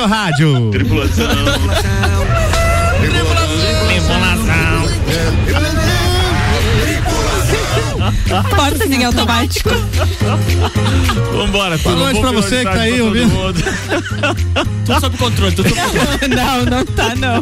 seu rádio. Tripulação. Portas em automático. Vambora, Boa tudo noite bom? pra você que tá aí ouvindo. Tudo sob controle, tudo sob controle. não, não tá não.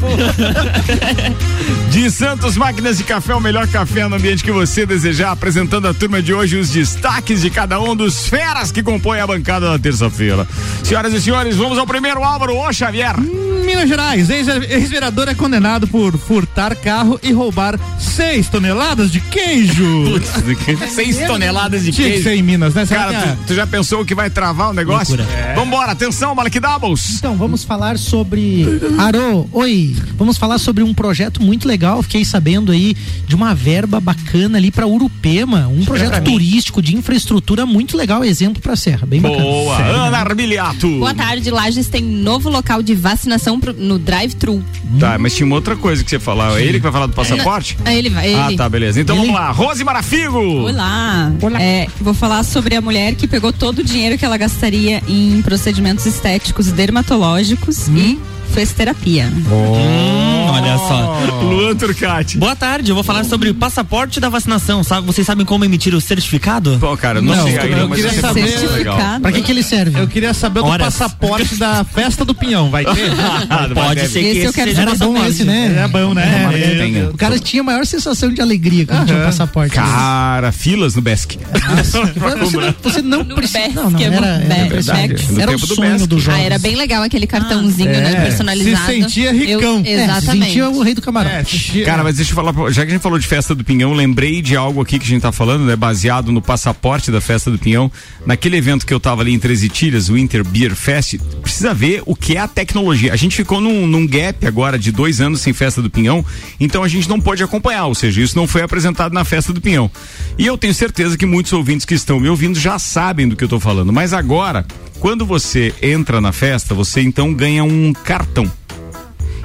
De Santos Máquinas de Café, o melhor café no ambiente que você desejar. Apresentando a turma de hoje os destaques de cada um dos feras que compõem a bancada da terça-feira. Senhoras e senhores, vamos ao primeiro Álvaro Ô Xavier. Minas Gerais, ex- ex-vereador é condenado por furtar carro e roubar 6 toneladas de queijo. Seis toneladas de Tinha que queijo. ser em Minas, né? Será que Cara, é- tu, tu já pensou que vai travar o negócio? É. Vambora, atenção, Malek Doubles. Então, vamos falar sobre. Arô, oi. Vamos falar sobre um projeto muito legal. Fiquei sabendo aí de uma verba bacana ali pra Urupema. Um projeto turístico de infraestrutura muito legal. Exemplo pra Serra. Bem bacana. Boa, Ana Armiliato. Boa tarde, Lages tem novo local de vacinação pro- no drive-thru. Tá, mas tinha uma outra coisa que você falava. É ele que vai falar do passaporte? Ah, ele vai. Ah, ele. tá, beleza. Então vamos lá. Rose Marafigo. Olá. É, vou falar sobre a mulher que pegou todo o dinheiro que ela gastaria em procedimentos estéticos dermatológicos e fez terapia. Hum, olha só. Luan Turcati. Boa tarde, eu vou falar sobre o passaporte da vacinação. Sabe, vocês sabem como emitir o certificado? Bom, cara, não, Não, sei ainda, eu mas queria saber- é. Certificado. Pra que, que ele serve? Eu queria saber do Horas. passaporte da festa do Pinhão, vai ter? Ah, Pode ser Esse que eu esse quero seja Era bom esse, né? É bom, né? Que tenha. O cara tinha a maior sensação de alegria quando tinha um passaporte. Cara, filas no Besk. Você não, você não precisa. Não, não, é era, era, no era o tempo do sonho do jovem. Ah, era bem legal aquele cartãozinho, É, né? Personalizado. se sentia ricão. Eu- É, se exatamente. sentia o rei do camarote. É, Cara, mas deixa eu falar, já que a gente falou de festa do Pinhão, lembrei de algo aqui que a gente tá falando, né? Baseado no passaporte da festa do Pinhão. Naquele evento que eu tava ali em Três Itilhas, o Winter Beer Fest, precisa ver o que é a tecnologia. A gente ficou num, num gap agora de dois anos sem festa do Pinhão, então a gente não pôde acompanhar, ou seja, isso não foi apresentado na festa do Pinhão. E eu tenho certeza que muitos ouvintes que estão me ouvindo já sabem do que eu tô falando, mas agora, quando você entra na festa, você então ganha um cartão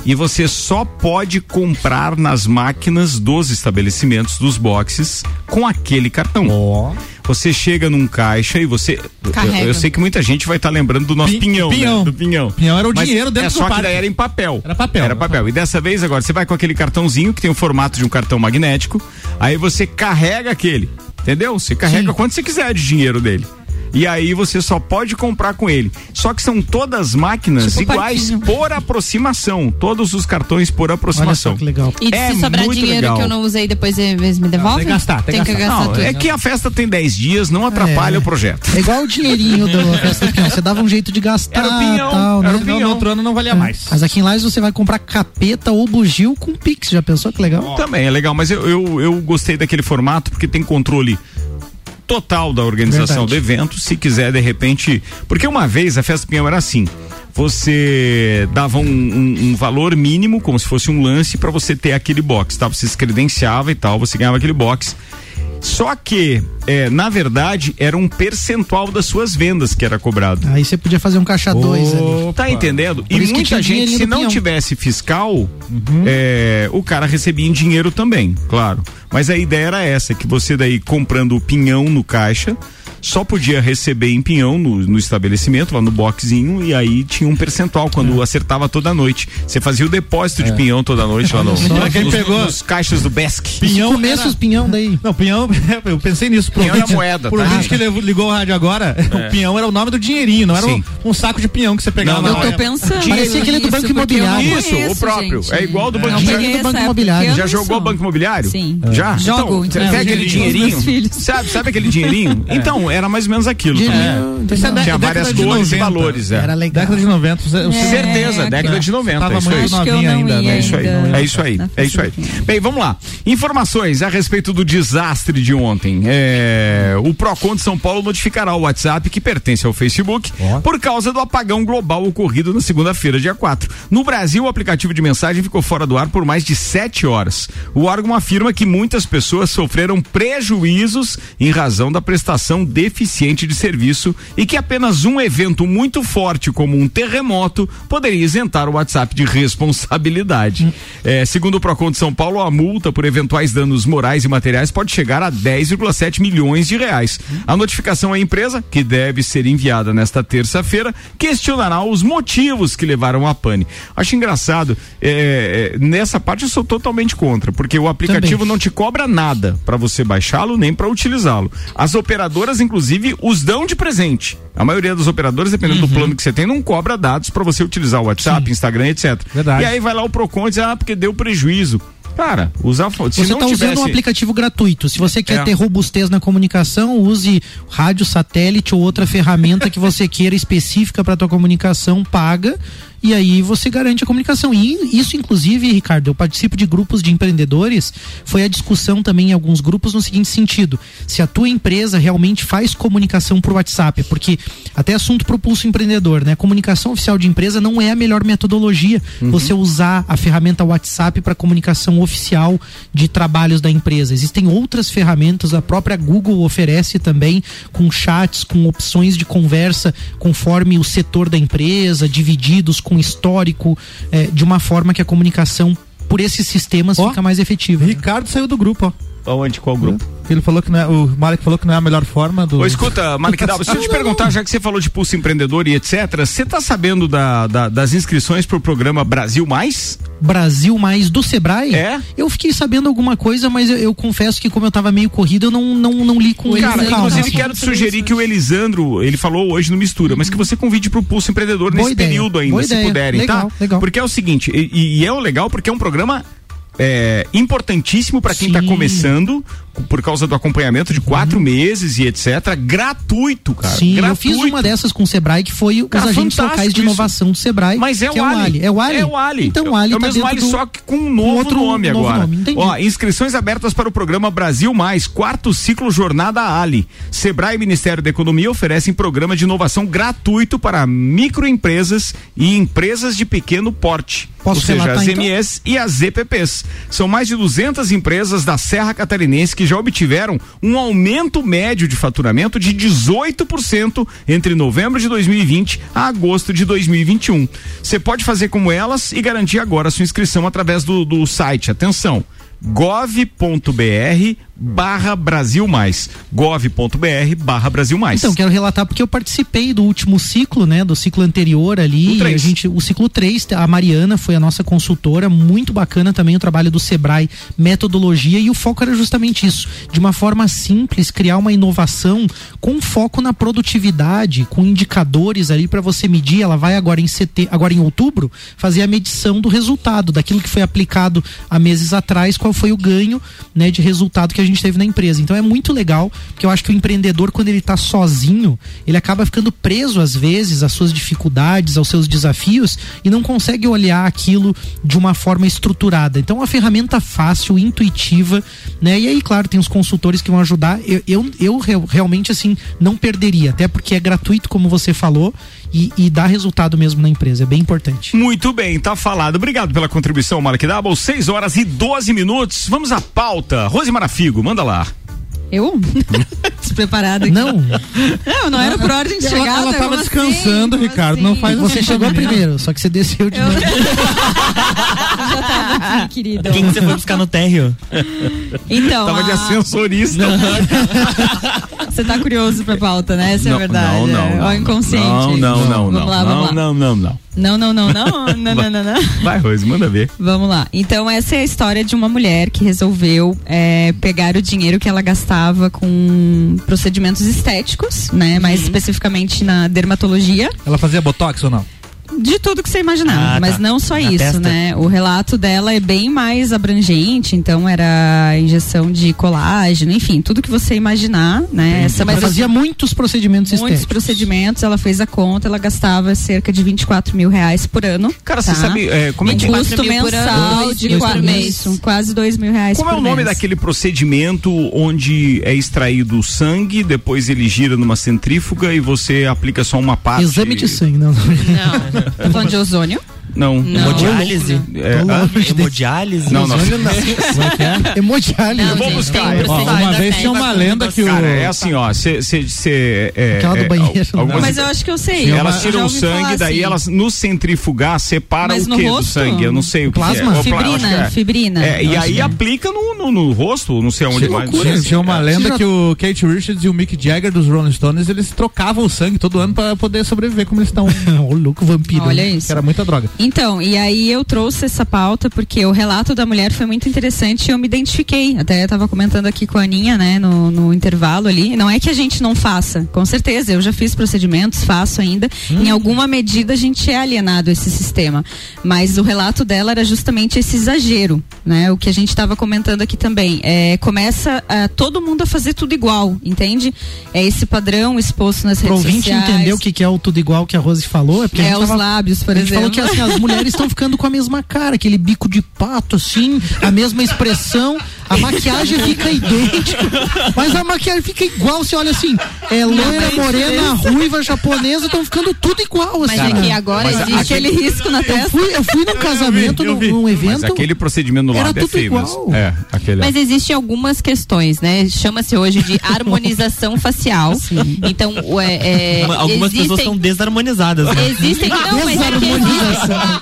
e você só pode comprar nas máquinas dos estabelecimentos dos boxes com aquele cartão. Você chega num caixa e você. Eu, Carrega. eu sei que muita gente vai estar lembrando do nosso Pi- pinhão, pinhão. Né? Do pinhão. Pinhão era o Mas dinheiro dentro é do só que daí era em papel. Era papel. Era papel. E dessa vez agora você vai com aquele cartãozinho que tem o formato de um cartão magnético. Aí você carrega aquele. Entendeu? Você carrega quanto você quiser de dinheiro dele. E aí você só pode comprar com ele. Só que são todas máquinas Tipo iguais parquinho. por aproximação. Todos os cartões por Olha aproximação. só que legal. E É se sobrar muito dinheiro legal. que eu não usei depois eles me devolvem? tem que gastar, tem que que gastar. gastar Não, tudo. é que a festa tem 10 dias, não atrapalha É. o projeto. É igual o dinheirinho da festa do pinhão. Você dava um jeito de gastar Era o pinhão, tal, era né? o pinhão. No outro ano não valia mais. Mas aqui em Lages você vai comprar capeta ou bugio com Pix. Já pensou que legal? Também é legal, mas eu, eu, eu gostei daquele formato porque tem controle total da organização Verdade. do evento. Se quiser, de repente. Porque uma vez a Festa Pinhão era assim. Você dava um, um- um valor mínimo, como se fosse um lance, para você ter aquele box, tá? Você se credenciava e tal, você ganhava aquele box. Só que, é, na verdade, era um percentual das suas vendas que era cobrado. Aí você podia fazer um caixa 2 ali. Tá entendendo? Por e muita gente, se não pinhão. tivesse fiscal, é, o cara recebia em dinheiro também, claro. Mas a ideia era essa, que você daí comprando o pinhão no caixa, só podia receber em pinhão no, no estabelecimento, lá no boxinho, e aí tinha um percentual quando É. acertava toda noite. Você fazia o depósito de pinhão toda noite lá no, Pra quem nos, pegou- nos caixas do Besk. Pinhão Se comesse era- os pinhão daí. Não, pinhão, eu pensei nisso. Pro Pinhão era ouvinte- moeda, Pro tá? ouvinte que ligou o rádio agora, o pinhão era o nome do dinheirinho, não era um, um saco de pinhão que você pegava Não, não, Eu tô pensando. Parecia aquele do Banco Imobiliário. Isso, o conheço, próprio. gente. É igual do Não Banco Dinheiro peguei do Banco Imobiliário. Já jogou Banco. Imobiliário? Sim. Já? Jogo, Então, é, tem o aquele dinheirinho. Os. Sabe, sabe aquele dinheirinho? Então, era mais ou menos aquilo. Entendeu? Isso é da- Tinha várias de cores e 90. valores. É. Era legal. Década de 90. Você, É, Certeza, década de 90. Tava é isso aí. muito novinha não ainda, né? É isso aí, é isso aí, é isso aí. Bem, vamos lá. Informações a respeito do desastre de ontem. É, o Procon de São Paulo notificará o WhatsApp que pertence ao Facebook por causa do apagão global ocorrido na segunda-feira, dia 4. No Brasil, o aplicativo de mensagem ficou fora do ar por mais de sete horas. O órgão afirma que muitas pessoas sofreram prejuízos em razão da prestação de deficiente de serviço e que apenas um evento muito forte, como um terremoto, poderia isentar o WhatsApp de responsabilidade. É, segundo o Procon de São Paulo, a multa por eventuais danos morais e materiais pode chegar a 10,7 milhões de reais. A notificação à empresa, que deve ser enviada nesta terça-feira, questionará os motivos que levaram à pane. Acho engraçado, é, é, nessa parte eu sou totalmente contra, porque o aplicativo Também. não te cobra nada para você baixá-lo nem para utilizá-lo. As operadoras, inclusive, os dão de presente. A maioria dos operadores, dependendo Uhum. do plano que você tem, não cobra dados para você utilizar o WhatsApp, Instagram, etc. Verdade. E aí vai lá o Procon e diz, ah, porque deu prejuízo. Cara, usar se Você está usando tivesse... um aplicativo gratuito. Se você quer É. ter robustez na comunicação, use rádio, satélite ou outra ferramenta que você queira específica para tua comunicação, paga. E aí você garante a comunicação. E isso, inclusive, Ricardo, eu participo de grupos de empreendedores. Foi a discussão também em alguns grupos no seguinte sentido: se a tua empresa realmente faz comunicação por WhatsApp, porque até assunto pro pulso empreendedor, né? Comunicação oficial de empresa não é a melhor metodologia. Você usar a ferramenta WhatsApp para comunicação oficial de trabalhos da empresa. Existem outras ferramentas, a própria Google oferece também com chats, com opções de conversa conforme o setor da empresa, divididos com histórico, eh, de uma forma que a comunicação por esses sistemas Ó, fica mais efetiva. né? Ricardo saiu do grupo, ó. Onde? Qual grupo? Ele falou que não é, o Malek falou que não é a melhor forma do. Ô, escuta, Malik Dava, deixa eu te perguntar, já que você falou de pulso empreendedor e etc, você tá sabendo da, da- das inscrições pro programa Brasil Mais? Brasil mais do Sebrae? É? Eu fiquei sabendo alguma coisa, mas eu, eu confesso que como eu tava meio corrido, eu não, não, não li com O Cara, inclusive assim. quero te sugerir que o Elisandro, ele falou hoje no Mistura, mas que você convide pro Pulso Empreendedor Boa nesse ideia, período ainda, boa se ideia. puderem, Legal, tá? legal. Porque é o seguinte, e, e é o legal porque é um programa é, importantíssimo para quem tá Sim. começando, por causa do acompanhamento de quatro meses e etc. Gratuito, cara. Sim, gratuito. eu fiz uma dessas com o Sebrae que foi Cara, os agentes locais de isso. inovação do Sebrae. Mas é que o, Ali. É o Ali? É o Ali. Então o é, Ali é o tá mesmo Ali, do- só que com um novo outro nome novo agora. nome. Ó, inscrições abertas para o programa Brasil Mais, quarto ciclo Jornada Ali. Sebrae e Ministério da Economia oferecem programa de inovação gratuito para microempresas e empresas de pequeno porte. Posso ou seja, relatar, as então? MS e as EPPs. São mais de 200 empresas da Serra Catarinense que já obtiveram um aumento médio de faturamento de 18% entre novembro de 2020 a agosto de 2021. Você pode fazer como elas e garantir agora sua inscrição através do, do site. Atenção! gov.br barra Brasil Mais. gov.br barra Brasil Mais. Então, quero relatar porque eu participei do último ciclo, né? Do ciclo anterior O ali. três. A gente, o ciclo 3, a Mariana foi a nossa consultora, muito bacana também o trabalho do Sebrae, metodologia, e o foco era justamente isso. De uma forma simples, criar uma inovação com foco na produtividade, com indicadores ali para você medir. Ela vai agora em CT, agora em outubro, fazer a medição do resultado, daquilo que foi aplicado há meses atrás, qual foi o ganho né, de resultado que a gente teve na empresa. Então é muito legal, porque eu acho que o empreendedor, quando ele está sozinho, ele acaba ficando preso às vezes às suas dificuldades, aos seus desafios e não consegue olhar aquilo de uma forma estruturada. Então, uma ferramenta fácil, intuitiva, né? E aí, claro, tem os consultores que vão ajudar. Eu, eu, eu real- realmente, assim, não perderia, até porque é gratuito, como você falou, e, e dá resultado mesmo na empresa. É bem importante. Muito bem, tá falado. Obrigado pela contribuição, Malak Double. 6 horas e 12 minutos. Vamos à pauta. Rose Marafigo, manda lá. Eu? Despreparada aqui. Não, Não, não era por ordem de Ela- chegada. ela tava como descansando, assim? Ricardo, Como não faz assim? você chegou primeiro, só que você desceu de Eu novo. já tava aqui, querido. Quem que você foi buscar no térreo? Então, Tava de a- ascensorista. você tá curioso pra pauta, né? Essa é a verdade. Não, não, é. não. Ó, inconsciente. Não, não, não, Vamos não. lá, vamos não, lá. não, não, não. Não, não, não, não, não, não, não, não. Vai, Rose, manda ver. Vamos lá. Então, essa é a história de uma mulher que resolveu é, pegar o dinheiro que ela gastava com procedimentos estéticos, né? Mais Uhum. especificamente na dermatologia. Ela fazia botox ou não? De tudo que você imaginar, Ah, tá. mas não só Na isso, testa. né? O relato dela é bem mais abrangente, então era injeção de colágeno, enfim, tudo que você imaginar, né? Essa Mas mas fazia muitos procedimentos muitos estéticos. procedimentos, ela fez a conta, ela gastava cerca de 24 mil reais por ano. Cara, tá? você sabe é, como é que. 24 custo mensal ano, de dois qua- por mês. isso, quase dois mil reais Como é por o nome mês. daquele procedimento onde é extraído o sangue, depois ele gira numa centrífuga e você aplica só uma parte? Exame de sangue, não. Não, tô falando de ozônio. Não. Não. Hemodiálise? É, ah, Hemodiálise? Não, não. Como é que é? Hemodiálise. Não, vou buscar, Ó, uma vez tinha uma lenda que o. Cara, é assim, ó. Cê, cê, cê, é, Aquela do é, banheiro, al- algumas- Mas eu acho que eu sei. Elas tiram o sangue, daí assim. elas no centrifugar separam Mas o que do sangue? Eu não sei o que Plasma? é. Ou pla- Fibrina, é. fibrina. É, e aí que é. aplica no, no, no rosto, não sei onde mais. tinha- tinha uma Você lenda que o Kate Richards e o Mick Jagger dos Rolling Stones eles trocavam o sangue todo ano pra poder sobreviver como eles estão. Ô, louco vampiro. Olha né? isso. Era muita droga. Então, e aí eu trouxe essa pauta porque o relato da mulher foi muito interessante e eu me identifiquei. Até estava comentando aqui com a Aninha, né, no, no intervalo ali. Não é que a gente não faça, com certeza. Eu já fiz procedimentos, faço ainda. Em alguma medida a gente é alienado a esse sistema. Mas o relato dela era justamente esse exagero, né? O que a gente estava comentando aqui também. É, começa ah, todo mundo a fazer tudo igual, entende? É esse padrão exposto nas Pro redes sociais. entender o que, que é o tudo igual que a Rose falou, é porque a É gente os tava- lábios, por a gente exemplo. falou que assim, as mulheres estão ficando com a mesma cara, aquele bico de pato, assim, a mesma expressão, a maquiagem fica idêntica, mas a maquiagem fica igual, você olha assim, é loira, morena, ruiva, japonesa, estão ficando tudo igual, assim. Mas é que agora mas existe aquele risco na Eu testa. fui, eu fui num casamento, eu num, vi. num Mas evento, aquele procedimento no era lado é tudo feio igual. É, aquele é. Mas existem algumas questões, né? Chama-se hoje de harmonização facial. Então, o- é, é, Uma- Algumas pessoas existem- estão desarmonizadas. Né? Existem, não, mas é que existem,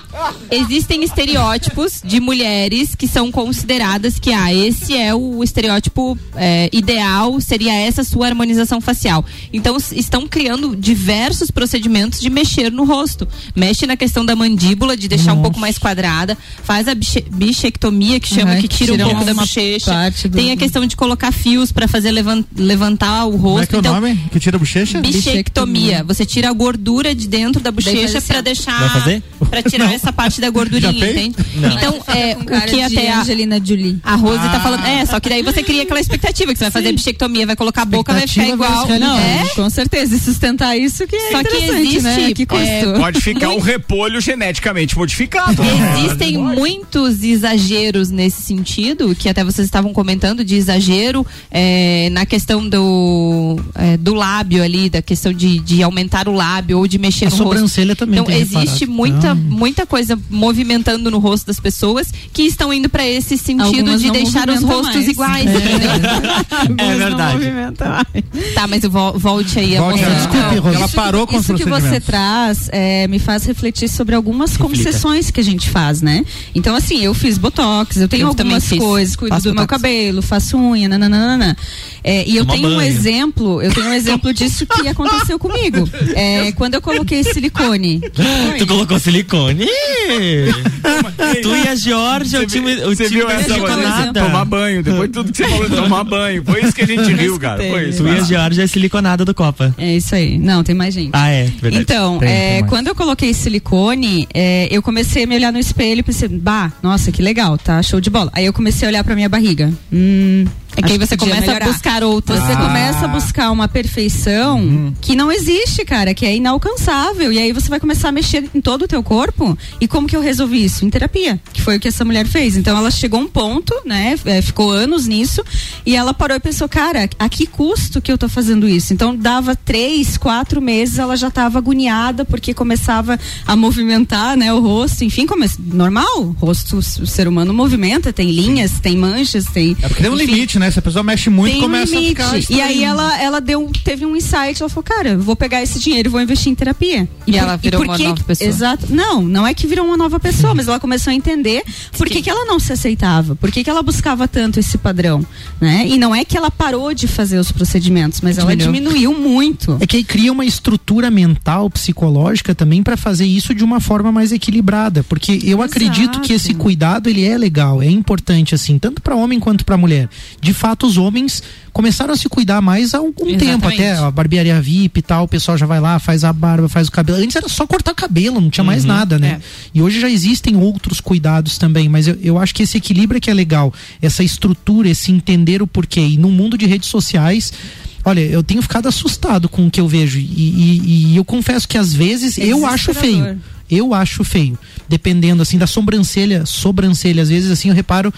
existem estereótipos de mulheres que são consideradas que, ah, esse é o estereótipo é, ideal, seria essa sua harmonização facial. Então, estão criando diversos procedimentos de mexer no rosto. Mexe na questão da mandíbula, de deixar um pouco mais quadrada, faz a biche- bichectomia, que chama, Uhum, que tira um tira pouco da bochecha. do- Tem a questão de colocar fios para fazer levan- levantar o rosto. Como é que é o então, nome? Que tira a bochecha? Bichectomia. Você tira a gordura de dentro da bochecha faz assim, deixar. Vai fazer? Pra tirar essa parte da gordurinha, entende? Então, é, o que até a, Angelina Jolie. a Rose tá falando. É, só que daí você cria aquela expectativa que você vai fazer bichectomia, vai colocar a boca, vai ficar igual. Não, É? com certeza. E sustentar isso que é Só que interessante, existe, né? Que custo. é, Pode ficar um repolho geneticamente modificado. Existem muitos exageros nesse sentido, que até vocês estavam comentando de exagero é, na questão do, é, do lábio ali, da questão de, de aumentar o lábio ou de mexer A no rosto. sobrancelha também Então tem existe reparado. muita, Ah. muita coisa movimentando no rosto das pessoas que estão indo para esse sentido Algumas de deixar os rostos mais. iguais. entendeu? É verdade. Tá, mas vo- volte aí a Volte moça. aí. Desculpe, Rose. Ela parou com Isso que você traz é, me faz refletir sobre algumas concessões que a gente faz, né? Então, assim, eu fiz botox, eu tenho Eu algumas coisas, cuido Faço do meu botox. cabelo, faço unha, nananana. É, e eu Toma tenho um banho. exemplo, eu tenho um exemplo disso que aconteceu comigo. É, quando eu coloquei silicone. Tu colocou silicone? tu e a Georgia, o time, o time viu essa. Tomar banho. Depois de tudo que você falou de tomar banho. Foi isso que a gente riu, cara. Foi isso. Tu e a Georgia é siliconada do Copa. É isso aí. Não, tem mais gente. Ah, é, verdade. Então, Tem, é, tem quando eu coloquei silicone, é, eu comecei a me olhar no espelho e pensei, bah, nossa, que legal, tá show de bola. Aí eu comecei a olhar pra minha barriga. Hum, É que aí você começa melhorar. a buscar outras. Você Ah. começa a buscar uma perfeição que não existe, cara, que é inalcançável. E aí você vai começar a mexer em todo o teu corpo. E como que eu resolvi isso? Em terapia, que foi o que essa mulher fez. Então ela chegou a um ponto, né? é, ficou anos nisso. E ela parou e pensou, cara, a que custo que eu tô fazendo isso? Então dava três, quatro meses, ela já tava agoniada porque começava a movimentar, né? O rosto, enfim, come... normal. O rosto, o ser humano movimenta, tem linhas, tem manchas, tem. É porque tem um limite, né? Se a pessoa mexe muito, tem um começa a limite. ficar. E aí ela, ela deu, teve um insight, ela falou, cara, eu vou pegar esse dinheiro e vou investir em terapia. E ela virou uma que- nova pessoa. Exato. Não, não é que virou uma nova pessoa, mas ela começou a entender por que, que ela não se aceitava, por que, que ela buscava tanto esse padrão, né? E não é que ela parou de fazer os procedimentos, mas ela Diminuiu. diminuiu muito. É que aí cria uma estrutura mental, psicológica também para fazer isso de uma forma mais equilibrada, porque eu Exato. acredito que esse cuidado ele é legal, é importante assim, tanto para homem quanto para mulher. De fato, os homens começaram a se cuidar mais há algum Exatamente. tempo, até a barbearia VIP e tal, o pessoal já vai lá, faz a barba, faz o cabelo. Antes era só cortar cabelo, não tinha mais nada, né? E hoje já existem outros cuidados também, mas eu, eu acho que esse equilíbrio é que é legal, essa estrutura, esse entender o porquê. E no mundo de redes sociais, Olha, eu tenho ficado assustado com o que eu vejo. E, e- e eu confesso que às vezes É eu acho feio. Eu acho feio. Dependendo, assim, da sobrancelha, sobrancelha, às vezes, assim, eu reparo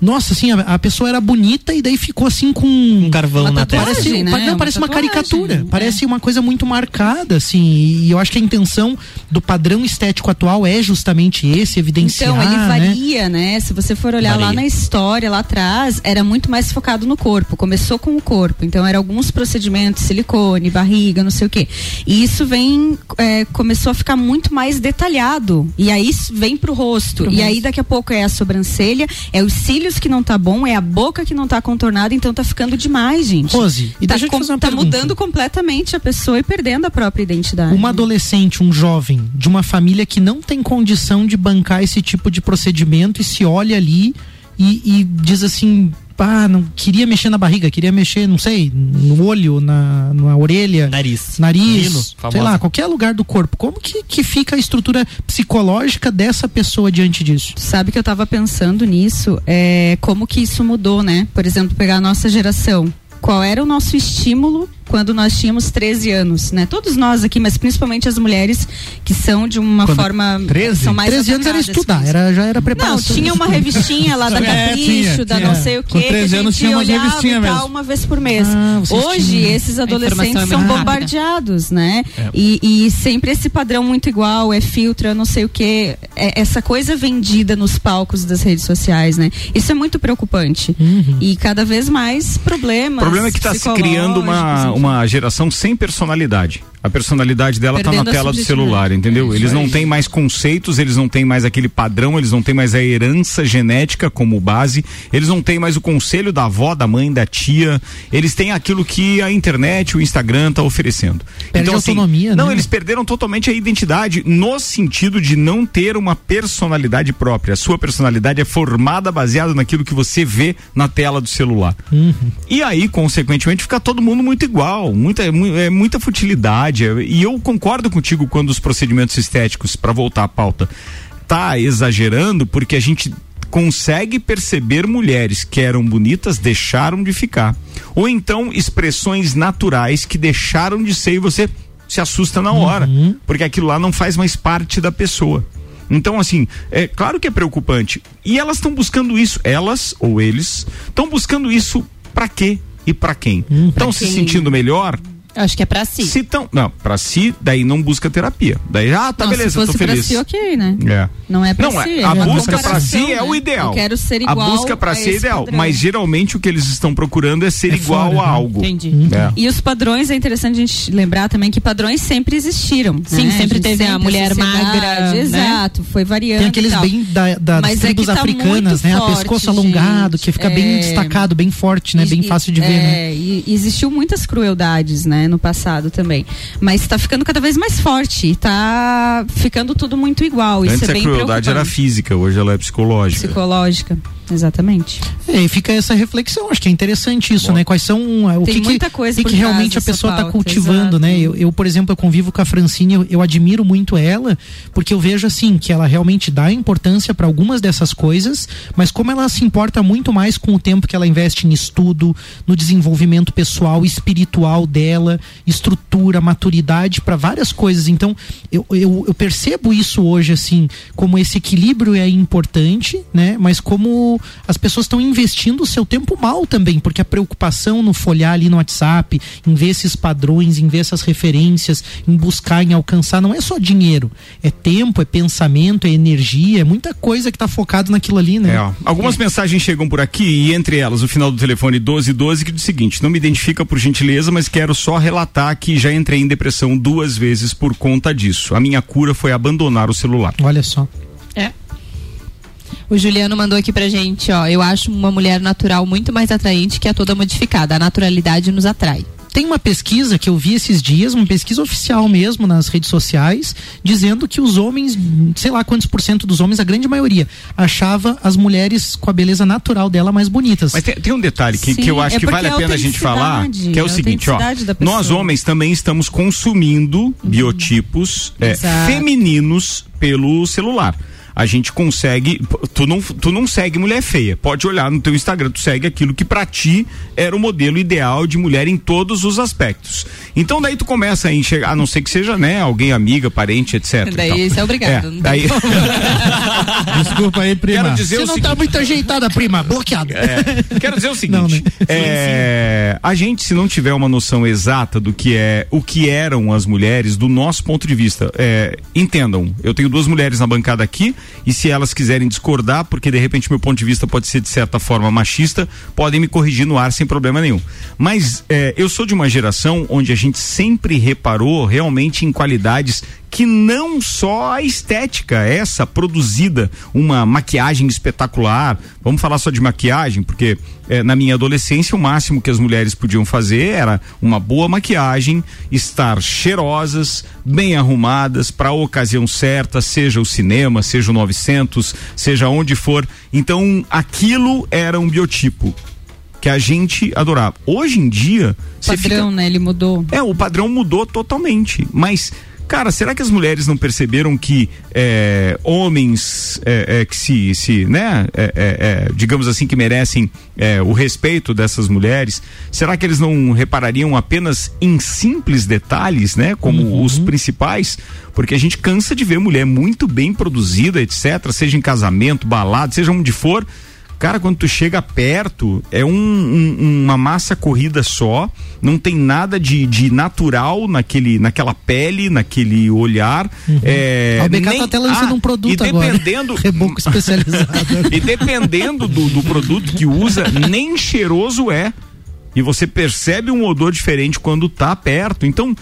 nossa, assim, a, a pessoa era bonita e daí ficou assim com um carvão Uma na testa. Parece, né? não, Uma parece uma tatuagem, caricatura. é. Parece uma coisa muito marcada, assim. E eu acho que a intenção do padrão estético atual é justamente esse, evidenciar. Então, ele né? varia, né? Se você for olhar lá Varia. na história, lá atrás, era muito mais focado no corpo. Começou com o corpo. Então, eram alguns procedimentos, silicone, barriga, não sei o quê. E isso vem, é, começou a ficar muito mais detalhado. E aí vem pro rosto. e aí, daqui a pouco, é a sobrancelha, é os cílios que não tá bom, é a boca que não tá contornada, então tá ficando demais, gente. Rose, e tá deixa eu te fazer uma tá pergunta. mudando completamente a pessoa e perdendo a própria identidade. Uma adolescente, um jovem, de uma família que não tem condição de bancar esse tipo de procedimento e se olha ali e, e diz assim. Ah, não queria mexer na barriga, queria mexer, não sei, no olho, na, na orelha, Nariz. nariz, sei famosa. lá, qualquer lugar do corpo. Como que, que fica a estrutura psicológica dessa pessoa diante disso? Sabe que eu tava pensando nisso, é, como que isso mudou, né? Por exemplo, pegar a nossa geração. Qual era o nosso estímulo quando nós tínhamos 13 anos, né? Todos nós aqui, mas principalmente as mulheres que são de uma Quando- forma 13? são mais 13 anos era estudar, era, já era Não, preparação. tinha uma revistinha lá da É, Capricho, tinha, da não sei o Com quê. 13 que a anos gente tinha e tal, mesmo. uma vez por mês. Ah, Hoje, tinham. esses adolescentes é são rápida. bombardeados, né? E, e sempre esse padrão muito igual, é filtro, é não sei o quê. É essa coisa vendida nos palcos das redes sociais, né? Isso é muito preocupante. Uhum. E cada vez mais problemas. O problema é que está se criando uma, uma geração sem personalidade. A personalidade dela está na tela do celular, entendeu? Eles não têm mais conceitos, eles não têm mais aquele padrão, eles não têm mais a herança genética como base, eles não têm mais o conselho da avó, da mãe, da tia, eles têm aquilo que a internet, o Instagram está oferecendo. Perde autonomia, Não, né? eles perderam totalmente a identidade no sentido de não ter uma personalidade própria. A sua personalidade é formada baseada naquilo que você vê na tela do celular. E aí, consequentemente, fica todo mundo muito igual, muita, é, mu- é muita futilidade. É- E eu concordo contigo quando os procedimentos estéticos, para voltar à pauta, tá exagerando, porque a gente consegue perceber mulheres que eram bonitas deixaram de ficar. Ou então expressões naturais que deixaram de ser e você se assusta na hora, porque aquilo lá não faz mais parte da pessoa. Então, assim, é claro que é preocupante. E elas estão buscando isso, elas ou eles estão buscando isso pra quê e pra quem? Estão se quem? sentindo melhor? Acho que é pra si. Se tão, não, pra si, daí não busca terapia. Daí, ah, tá Não, beleza, se fosse tô pra feliz. si, ok, né? É. Não é pra Não, si. é, é a busca pra si é o né? ideal. Eu quero ser a igual busca pra a si é ideal, padrão. mas geralmente o que eles estão procurando é ser É igual fora, a né? algo. Entendi. É. E os padrões, é interessante a gente lembrar também que padrões sempre existiram. Sim, né? sempre gente teve a mulher magra, né? Exato, foi variando. Tem aqueles e tal. bem da, da- das Mas é tribos que tá africanas, muito né? a pescoço alongado, que fica bem É. destacado, bem forte, né? Bem fácil de ver, né? é, E, e existiu muitas crueldades, né, no passado também. Mas está ficando cada vez mais forte. e Tá ficando tudo muito igual. Isso Antes é a crueldade era física, hoje ela é psicológica. psicológica. Exatamente. É, e fica essa reflexão, acho que é interessante isso, né? Quais são é, o Tem que, muita coisa o que, que realmente a pessoa está cultivando, exato. né? Eu, eu, por exemplo, eu convivo com a Francine, eu, eu admiro muito ela, porque eu vejo assim que ela realmente dá importância para algumas dessas coisas, mas como ela se importa muito mais com o tempo que ela investe em estudo, no desenvolvimento pessoal, espiritual dela, estrutura, maturidade para várias coisas. Então, eu, eu, eu percebo isso hoje assim, como esse equilíbrio é importante, né? Mas como as pessoas estão investindo o seu tempo mal também, porque a preocupação no folhar ali no WhatsApp, em ver esses padrões, em ver essas referências, em buscar, em alcançar, não é só dinheiro, é tempo, é pensamento, é energia, é muita coisa que está focado naquilo ali, né? É, ó. Algumas mensagens chegam por aqui e entre elas o final do telefone 1212 que diz o seguinte: não me identifica por gentileza, mas quero só relatar que já entrei em depressão duas vezes por conta disso. A minha cura foi abandonar o celular. Olha só. O Juliano mandou aqui pra gente, ó. Eu acho uma mulher natural muito mais atraente que a toda modificada. A naturalidade nos atrai. Tem uma pesquisa que eu vi esses dias, uma pesquisa oficial mesmo nas redes sociais, dizendo que os homens, sei lá quantos por cento dos homens, a grande maioria, achava as mulheres com a beleza natural dela mais bonitas. Mas tem, tem um detalhe que, Sim, que eu acho é que vale a é pena a gente falar, que é o a seguinte, ó. Nós homens também estamos consumindo biotipos é, femininos pelo celular. A gente consegue. Tu não, tu não segue mulher feia. Pode olhar no teu Instagram, tu segue aquilo que pra ti era o modelo ideal de mulher em todos os aspectos. Então daí tu começa a enxergar, a não ser que seja, né, alguém amiga, parente, etc. Daí isso é obrigado. É, daí, Desculpa aí, prima. quero dizer Você o não seguinte, tá muito ajeitada, prima. Bloqueado. É, quero dizer o seguinte, Não, né? é, a gente se não tiver uma noção exata do que é o que eram as mulheres do nosso ponto de vista, é, entendam, eu tenho duas mulheres na bancada aqui e se elas quiserem discordar, porque de repente meu ponto de vista pode ser de certa forma machista, podem me corrigir no ar sem problema nenhum. Mas é, eu sou de uma geração onde a gente sempre reparou realmente em qualidades que não só a estética, essa produzida, uma maquiagem espetacular. Vamos falar só de maquiagem, porque eh, na minha adolescência o máximo que as mulheres podiam fazer era uma boa maquiagem, estar cheirosas, bem arrumadas para a ocasião certa, seja o cinema, seja o 900, seja onde for. Então aquilo era um biotipo que a gente adorava. Hoje em dia, fica Padrão, né? Ele mudou. é, o padrão mudou totalmente. Mas, cara, será que as mulheres não perceberam que é, homens é, é, que se, se né, é, é, é, digamos assim, que merecem o respeito dessas mulheres, será que eles não reparariam apenas em simples detalhes, né, como os principais? Porque a gente cansa de ver mulher muito bem produzida, etc., seja em casamento, balada, seja onde for. Cara, quando tu chega perto, é um- um- uma massa corrida só, não tem nada de, de natural naquele, naquela pele, naquele olhar. É, Ó, o BK nem- tá até lançando Ah, um produto e agora. dependendo, Reboco especializado. e dependendo do, do produto que usa, nem cheiroso é. E você percebe um odor diferente quando tá perto. Então,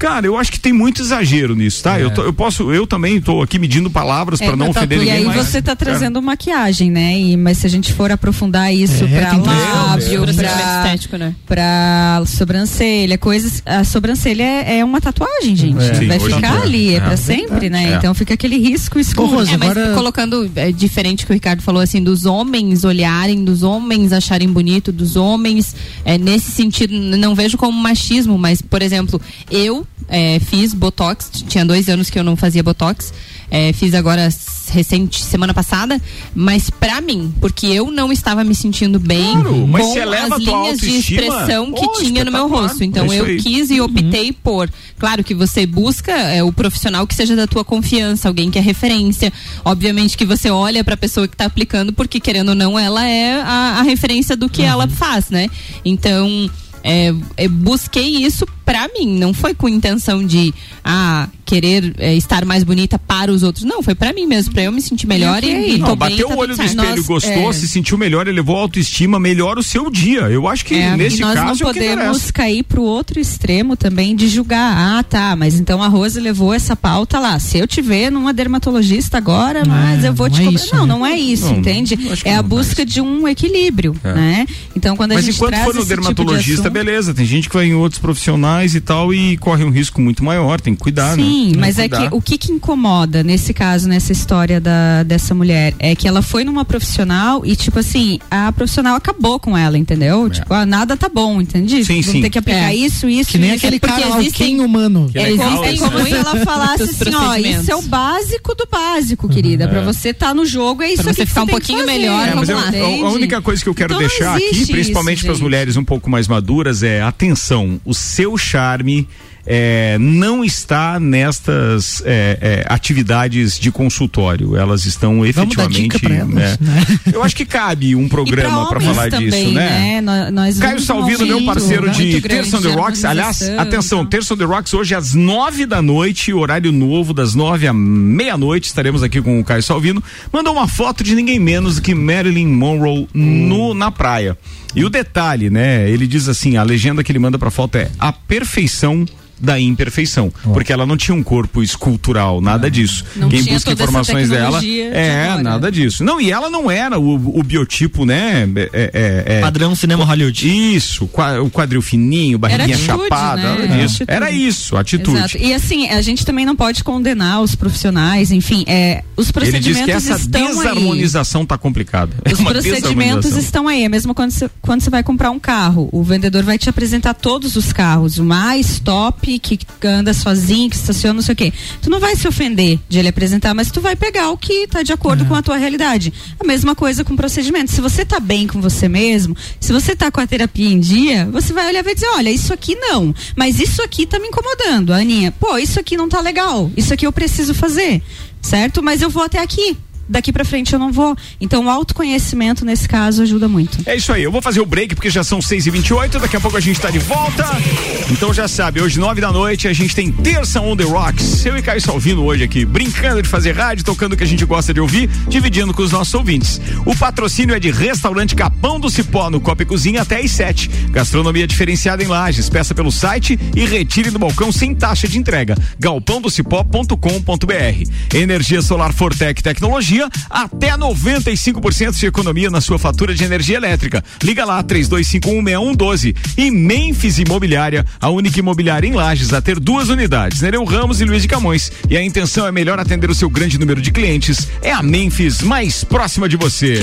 cara, eu acho que tem muito exagero nisso, tá? Eu, tô- eu posso, eu também tô aqui medindo palavras É, para não mas tá- ofender e ninguém. aí mas, você tá cara, trazendo maquiagem, né? E, mas se a gente for aprofundar isso É, tudo. lábio, estético, né? pra sobrancelha, coisas. A sobrancelha é, é uma tatuagem, gente. Sim, Vai ficar ali, é, É. pra sempre, né? É. Então fica aquele risco escuro. Rose, É, mas agora- colocando é, diferente que o Ricardo falou assim, dos homens olharem, dos homens acharem bonito, dos homens é, nesse sentido, não vejo como machismo, mas por exemplo, eu é, fiz botox, tinha dois anos que eu não fazia botox, é, fiz agora recente semana passada, mas pra mim, porque eu não estava me sentindo bem Claro, mas com as linhas de expressão que oh, tinha no meu rosto, então É eu aí. quis e optei por. Claro que você busca é, o profissional que seja da tua confiança, alguém que é referência. Obviamente que você olha pra pessoa que tá aplicando, porque querendo ou não, ela é a, a referência do que ela faz, né? Então. É, eu busquei isso pra mim, não foi com intenção de ah, querer é, estar mais bonita para os outros. Não, foi pra mim mesmo, pra eu me sentir melhor e, e tô Não, bem, bateu tá o olho tudo no espelho, Nós, gostou, é. se sentiu melhor, elevou a autoestima, melhora o seu dia. Eu acho que É, nesse e nós caso não é o que podemos interessa. cair pro outro extremo também de julgar. Ah, tá, mas então a Rose levou essa pauta lá. Se eu te ver numa dermatologista agora, mas eu vou te é cobrar. isso, não, né? não é isso, Não, entende? É a é busca de um equilíbrio, É. né? Então quando a Mas gente enquanto traz for no tipo de dermatologista, assunto- beleza. Tem gente que vai em outros profissionais e tal e corre um risco muito maior. Tem que cuidar, né? Sim, mas é que o que, que incomoda nesse caso, nessa história da, dessa mulher, é que ela foi numa profissional e, tipo assim, a profissional acabou com ela, entendeu? Tipo, ah, nada tá bom, entende? É. Sim, Vamos sim. ter que aplicar É. isso, isso Que nem aquele cara, existem- alguém humano. Que legal Existem isso, como né? se ela falasse assim, ó, isso é o básico do básico, querida. Pra você estar no jogo, é isso Pra você ficar um tem que pouquinho melhor, É, vamos eu- lá. a- a, única coisa que eu quero Então deixar aqui, principalmente isso, para as gente. mulheres um pouco mais maduras, é atenção. O seu charme é, não está nestas é, é, atividades de consultório. Elas estão efetivamente. elas, né? né? Eu acho que cabe um programa para falar também, disso, né? Nó- Nós Caio Salvino, meu parceiro de Terça on the Rocks. Aliás, harmonização, atenção. Terça on the Rocks hoje às nove da noite, horário novo, das nove à meia-noite. Estaremos aqui com o Caio Salvino. Mandou uma foto de ninguém menos do que Marilyn Monroe no, na praia. E o detalhe, né? Ele diz assim: a legenda que ele manda pra foto é a perfeição da imperfeição, porque ela não tinha um corpo escultural, nada disso. Não Quem tinha busca toda essa informações dela de é agora. nada disso. Não, e ela não era o, o biotipo, né? É, é, é, Padrão cinema Hollywood. isso, o quadril fininho, barriguinha atitude, chapada, né? nada É. disso. Atitude. Era isso, atitude. Exato. E assim, a gente também não pode condenar os profissionais, enfim, é, os Ele diz procedimentos que essa estão aí. desarmonização tá complicada. É Os procedimentos desarmonização. estão aí. É mesmo quando você, quando você vai comprar um carro, o vendedor vai te apresentar todos os carros, o mais top, que anda sozinho, que estaciona, não sei o quê. Tu não vai se ofender de ele apresentar, mas tu vai pegar o que está de acordo com a tua realidade. A mesma coisa com procedimento. Se você tá bem com você mesmo, se você tá com a terapia em dia, você vai olhar e vai dizer, olha, isso aqui não, mas isso aqui tá me incomodando, Aninha. Pô, isso aqui não tá legal, isso aqui eu preciso fazer, certo? Mas eu vou até aqui daqui para frente eu não vou. Então o autoconhecimento nesse caso ajuda muito. É isso aí, eu vou fazer o break porque já são 6 e 28 daqui a pouco a gente tá de volta. Então já sabe, hoje nove da noite a gente tem Terça on the Rocks. Eu e Caio Salvino hoje aqui, brincando de fazer rádio, tocando o que a gente gosta de ouvir, dividindo com os nossos ouvintes. O patrocínio é de Restaurante Capão do Cipó, no Copa e Cozinha até às 7. Gastronomia diferenciada em lajes, peça pelo site e retire do balcão sem taxa de entrega. galpãodocipó.com.br. Energia Solar Fortec Tecnologia, até 95% de economia na sua fatura de energia elétrica. Liga lá, 32516112. E Memphis Imobiliária, a única imobiliária em Lages a ter duas unidades, Nereu Ramos e Luiz de Camões. E a intenção é melhor atender o seu grande número de clientes. É a Memphis mais próxima de você.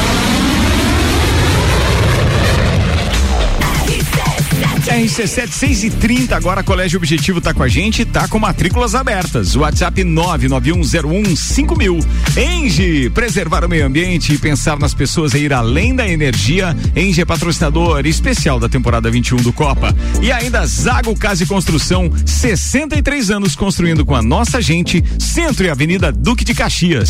RC7 6 e 30 agora Colégio Objetivo tá com a gente, tá com matrículas abertas. WhatsApp 991015000. Enge, preservar o meio ambiente e pensar nas pessoas e ir além da energia. Enge é patrocinador especial da temporada 21 do Copa. E ainda Zago Casa e Construção, 63 anos construindo com a nossa gente, Centro e Avenida Duque de Caxias.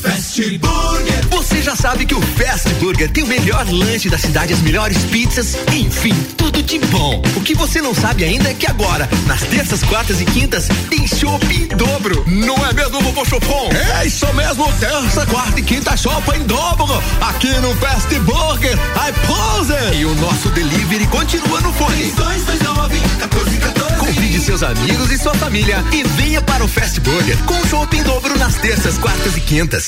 Fast Burger. Você já sabe que o Fast Burger tem o melhor lanche da cidade, as melhores pizzas, enfim, tudo de bom. O que você não sabe ainda é que agora, nas terças, quartas e quintas, tem chopp em dobro. Não é mesmo, vovô Chopon? É isso mesmo, terça, quarta e quinta chopp em dobro. Aqui no Fast Burger, I pose. E o nosso delivery continua no fone. 229 1414. Convide seus amigos e sua família e venha para o Fast Burger com chopp em dobro nas terças, quartas e quintas.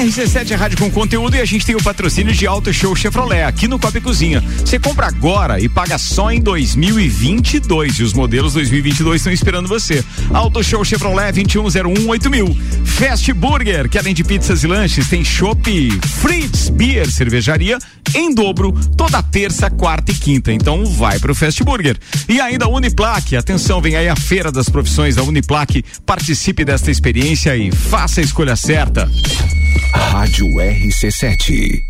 RC7 é rádio com conteúdo e a gente tem o patrocínio de Auto Show Chevrolet aqui no Copa Cozinha. Você compra agora e paga só em 2022 e os modelos 2022 estão esperando você. Auto Show Chevrolet 21018000. Fast Burger, que além de pizzas e lanches tem chopp Fritz Beer Cervejaria em dobro toda terça, quarta e quinta. Então vai pro Fast Burger. E ainda Uniplaque, atenção, vem aí a feira das profissões da Uniplaque. Participe desta experiência e faça a escolha certa. Rádio RC7.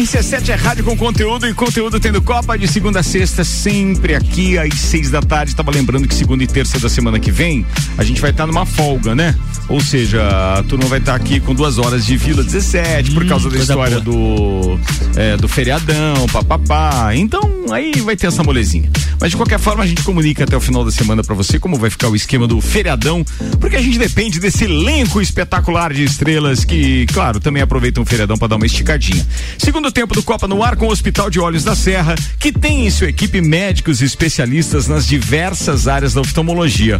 RC7 é rádio com conteúdo e conteúdo tendo Copa de segunda a sexta, sempre aqui às seis da tarde. Tava lembrando que segunda e terça da semana que vem a gente vai estar numa folga, né? Ou seja, a turma vai estar aqui com duas horas de Vila 17 por causa da história do, é, do feriadão, papapá. Então aí vai ter essa molezinha. Mas de qualquer forma a gente comunica até o final da semana pra você como vai ficar o esquema do feriadão, porque a gente depende desse elenco espetacular de estrelas que, claro, também aproveitam o feriadão pra dar uma esticadinha. Segundo tempo do Copa no Ar com o Hospital de Olhos da Serra, que tem em sua equipe médicos e especialistas nas diversas áreas da oftalmologia.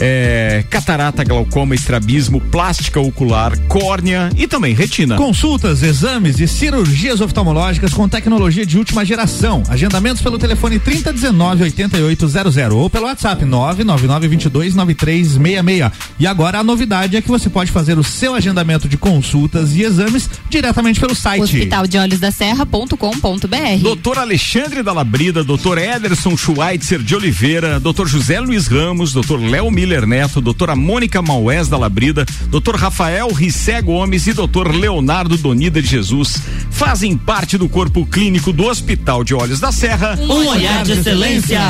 É, catarata, glaucoma, estrabismo, plástica ocular, córnea e também retina. Consultas, exames e cirurgias oftalmológicas com tecnologia de última geração. Agendamentos pelo telefone 3019 8800 ou pelo WhatsApp 999 22 9366. E agora a novidade é que você pode fazer o seu agendamento de consultas e exames diretamente pelo site. Hospital de Olhos da Serra.com.br. Doutor Alexandre da Labrida, doutor Ederson Schweitzer de Oliveira, doutor José Luiz Ramos, doutor Léo Miller Neto, doutora Mônica Maués da Labrida, doutor Rafael Rissé Gomes e doutor Leonardo Donida de Jesus fazem parte do corpo clínico do Hospital de Olhos da Serra. Um olhar de excelência.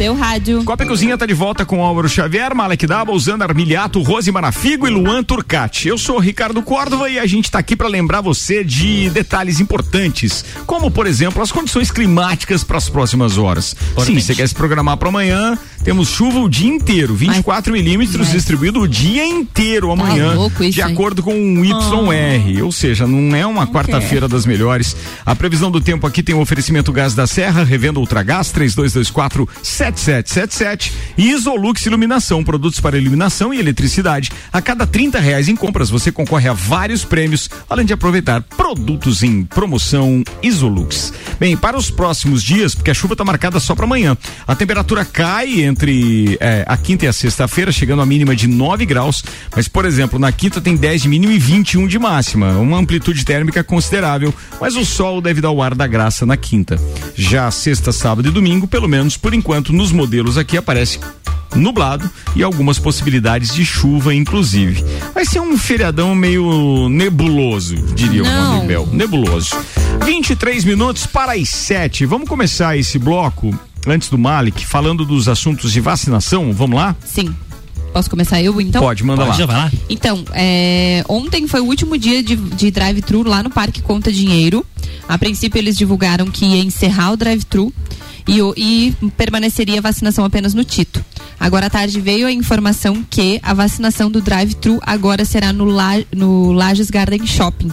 Seu rádio. Copa e Cozinha tá de volta com Álvaro Xavier, Malek Daba, Zana Armiliato, Rose Marafigo e Luan Turcati. Eu sou o Ricardo Córdova e a gente tá aqui para lembrar você de detalhes importantes, como por exemplo as condições climáticas para as próximas horas. Sim, você quer se programar para amanhã, temos chuva o dia inteiro, 24 milímetros mas- distribuído o dia inteiro amanhã, louco isso, de acordo com o YR, ou seja, não é uma quarta-feira das melhores. A previsão do tempo aqui tem o oferecimento Gás da Serra, revenda Ultragás 3224 7777 e Isolux Iluminação, produtos para iluminação e eletricidade. A cada 30 reais em compras você concorre a vários prêmios, além de aproveitar produtos em promoção Isolux. Bem, para os próximos dias, porque a chuva está marcada só para amanhã, a temperatura cai entre eh, a quinta e a sexta-feira, chegando a mínima de 9 graus, mas por exemplo, na quinta tem 10 de mínimo e 21 de máxima, uma amplitude térmica considerável, mas o sol deve dar o ar da graça na quinta. Já sexta, sábado e domingo, pelo menos por enquanto, nos modelos aqui aparece nublado e algumas possibilidades de chuva, inclusive. Vai ser um feriadão meio nebuloso, diria o Não. Mano Bel. Nebuloso. 23 minutos para as 7. Vamos começar esse bloco, antes do Malik, falando dos assuntos de vacinação. Vamos lá? Sim. Posso começar eu, então? Pode, manda Pode, lá. vai lá. Então, é, ontem foi o último dia de, de drive-thru lá no Parque Conta Dinheiro. A princípio, eles divulgaram que ia encerrar o drive-thru e, e permaneceria a vacinação apenas no Tito. Agora à tarde veio a informação que a vacinação do drive-thru agora será no, La, no Lages Garden Shopping.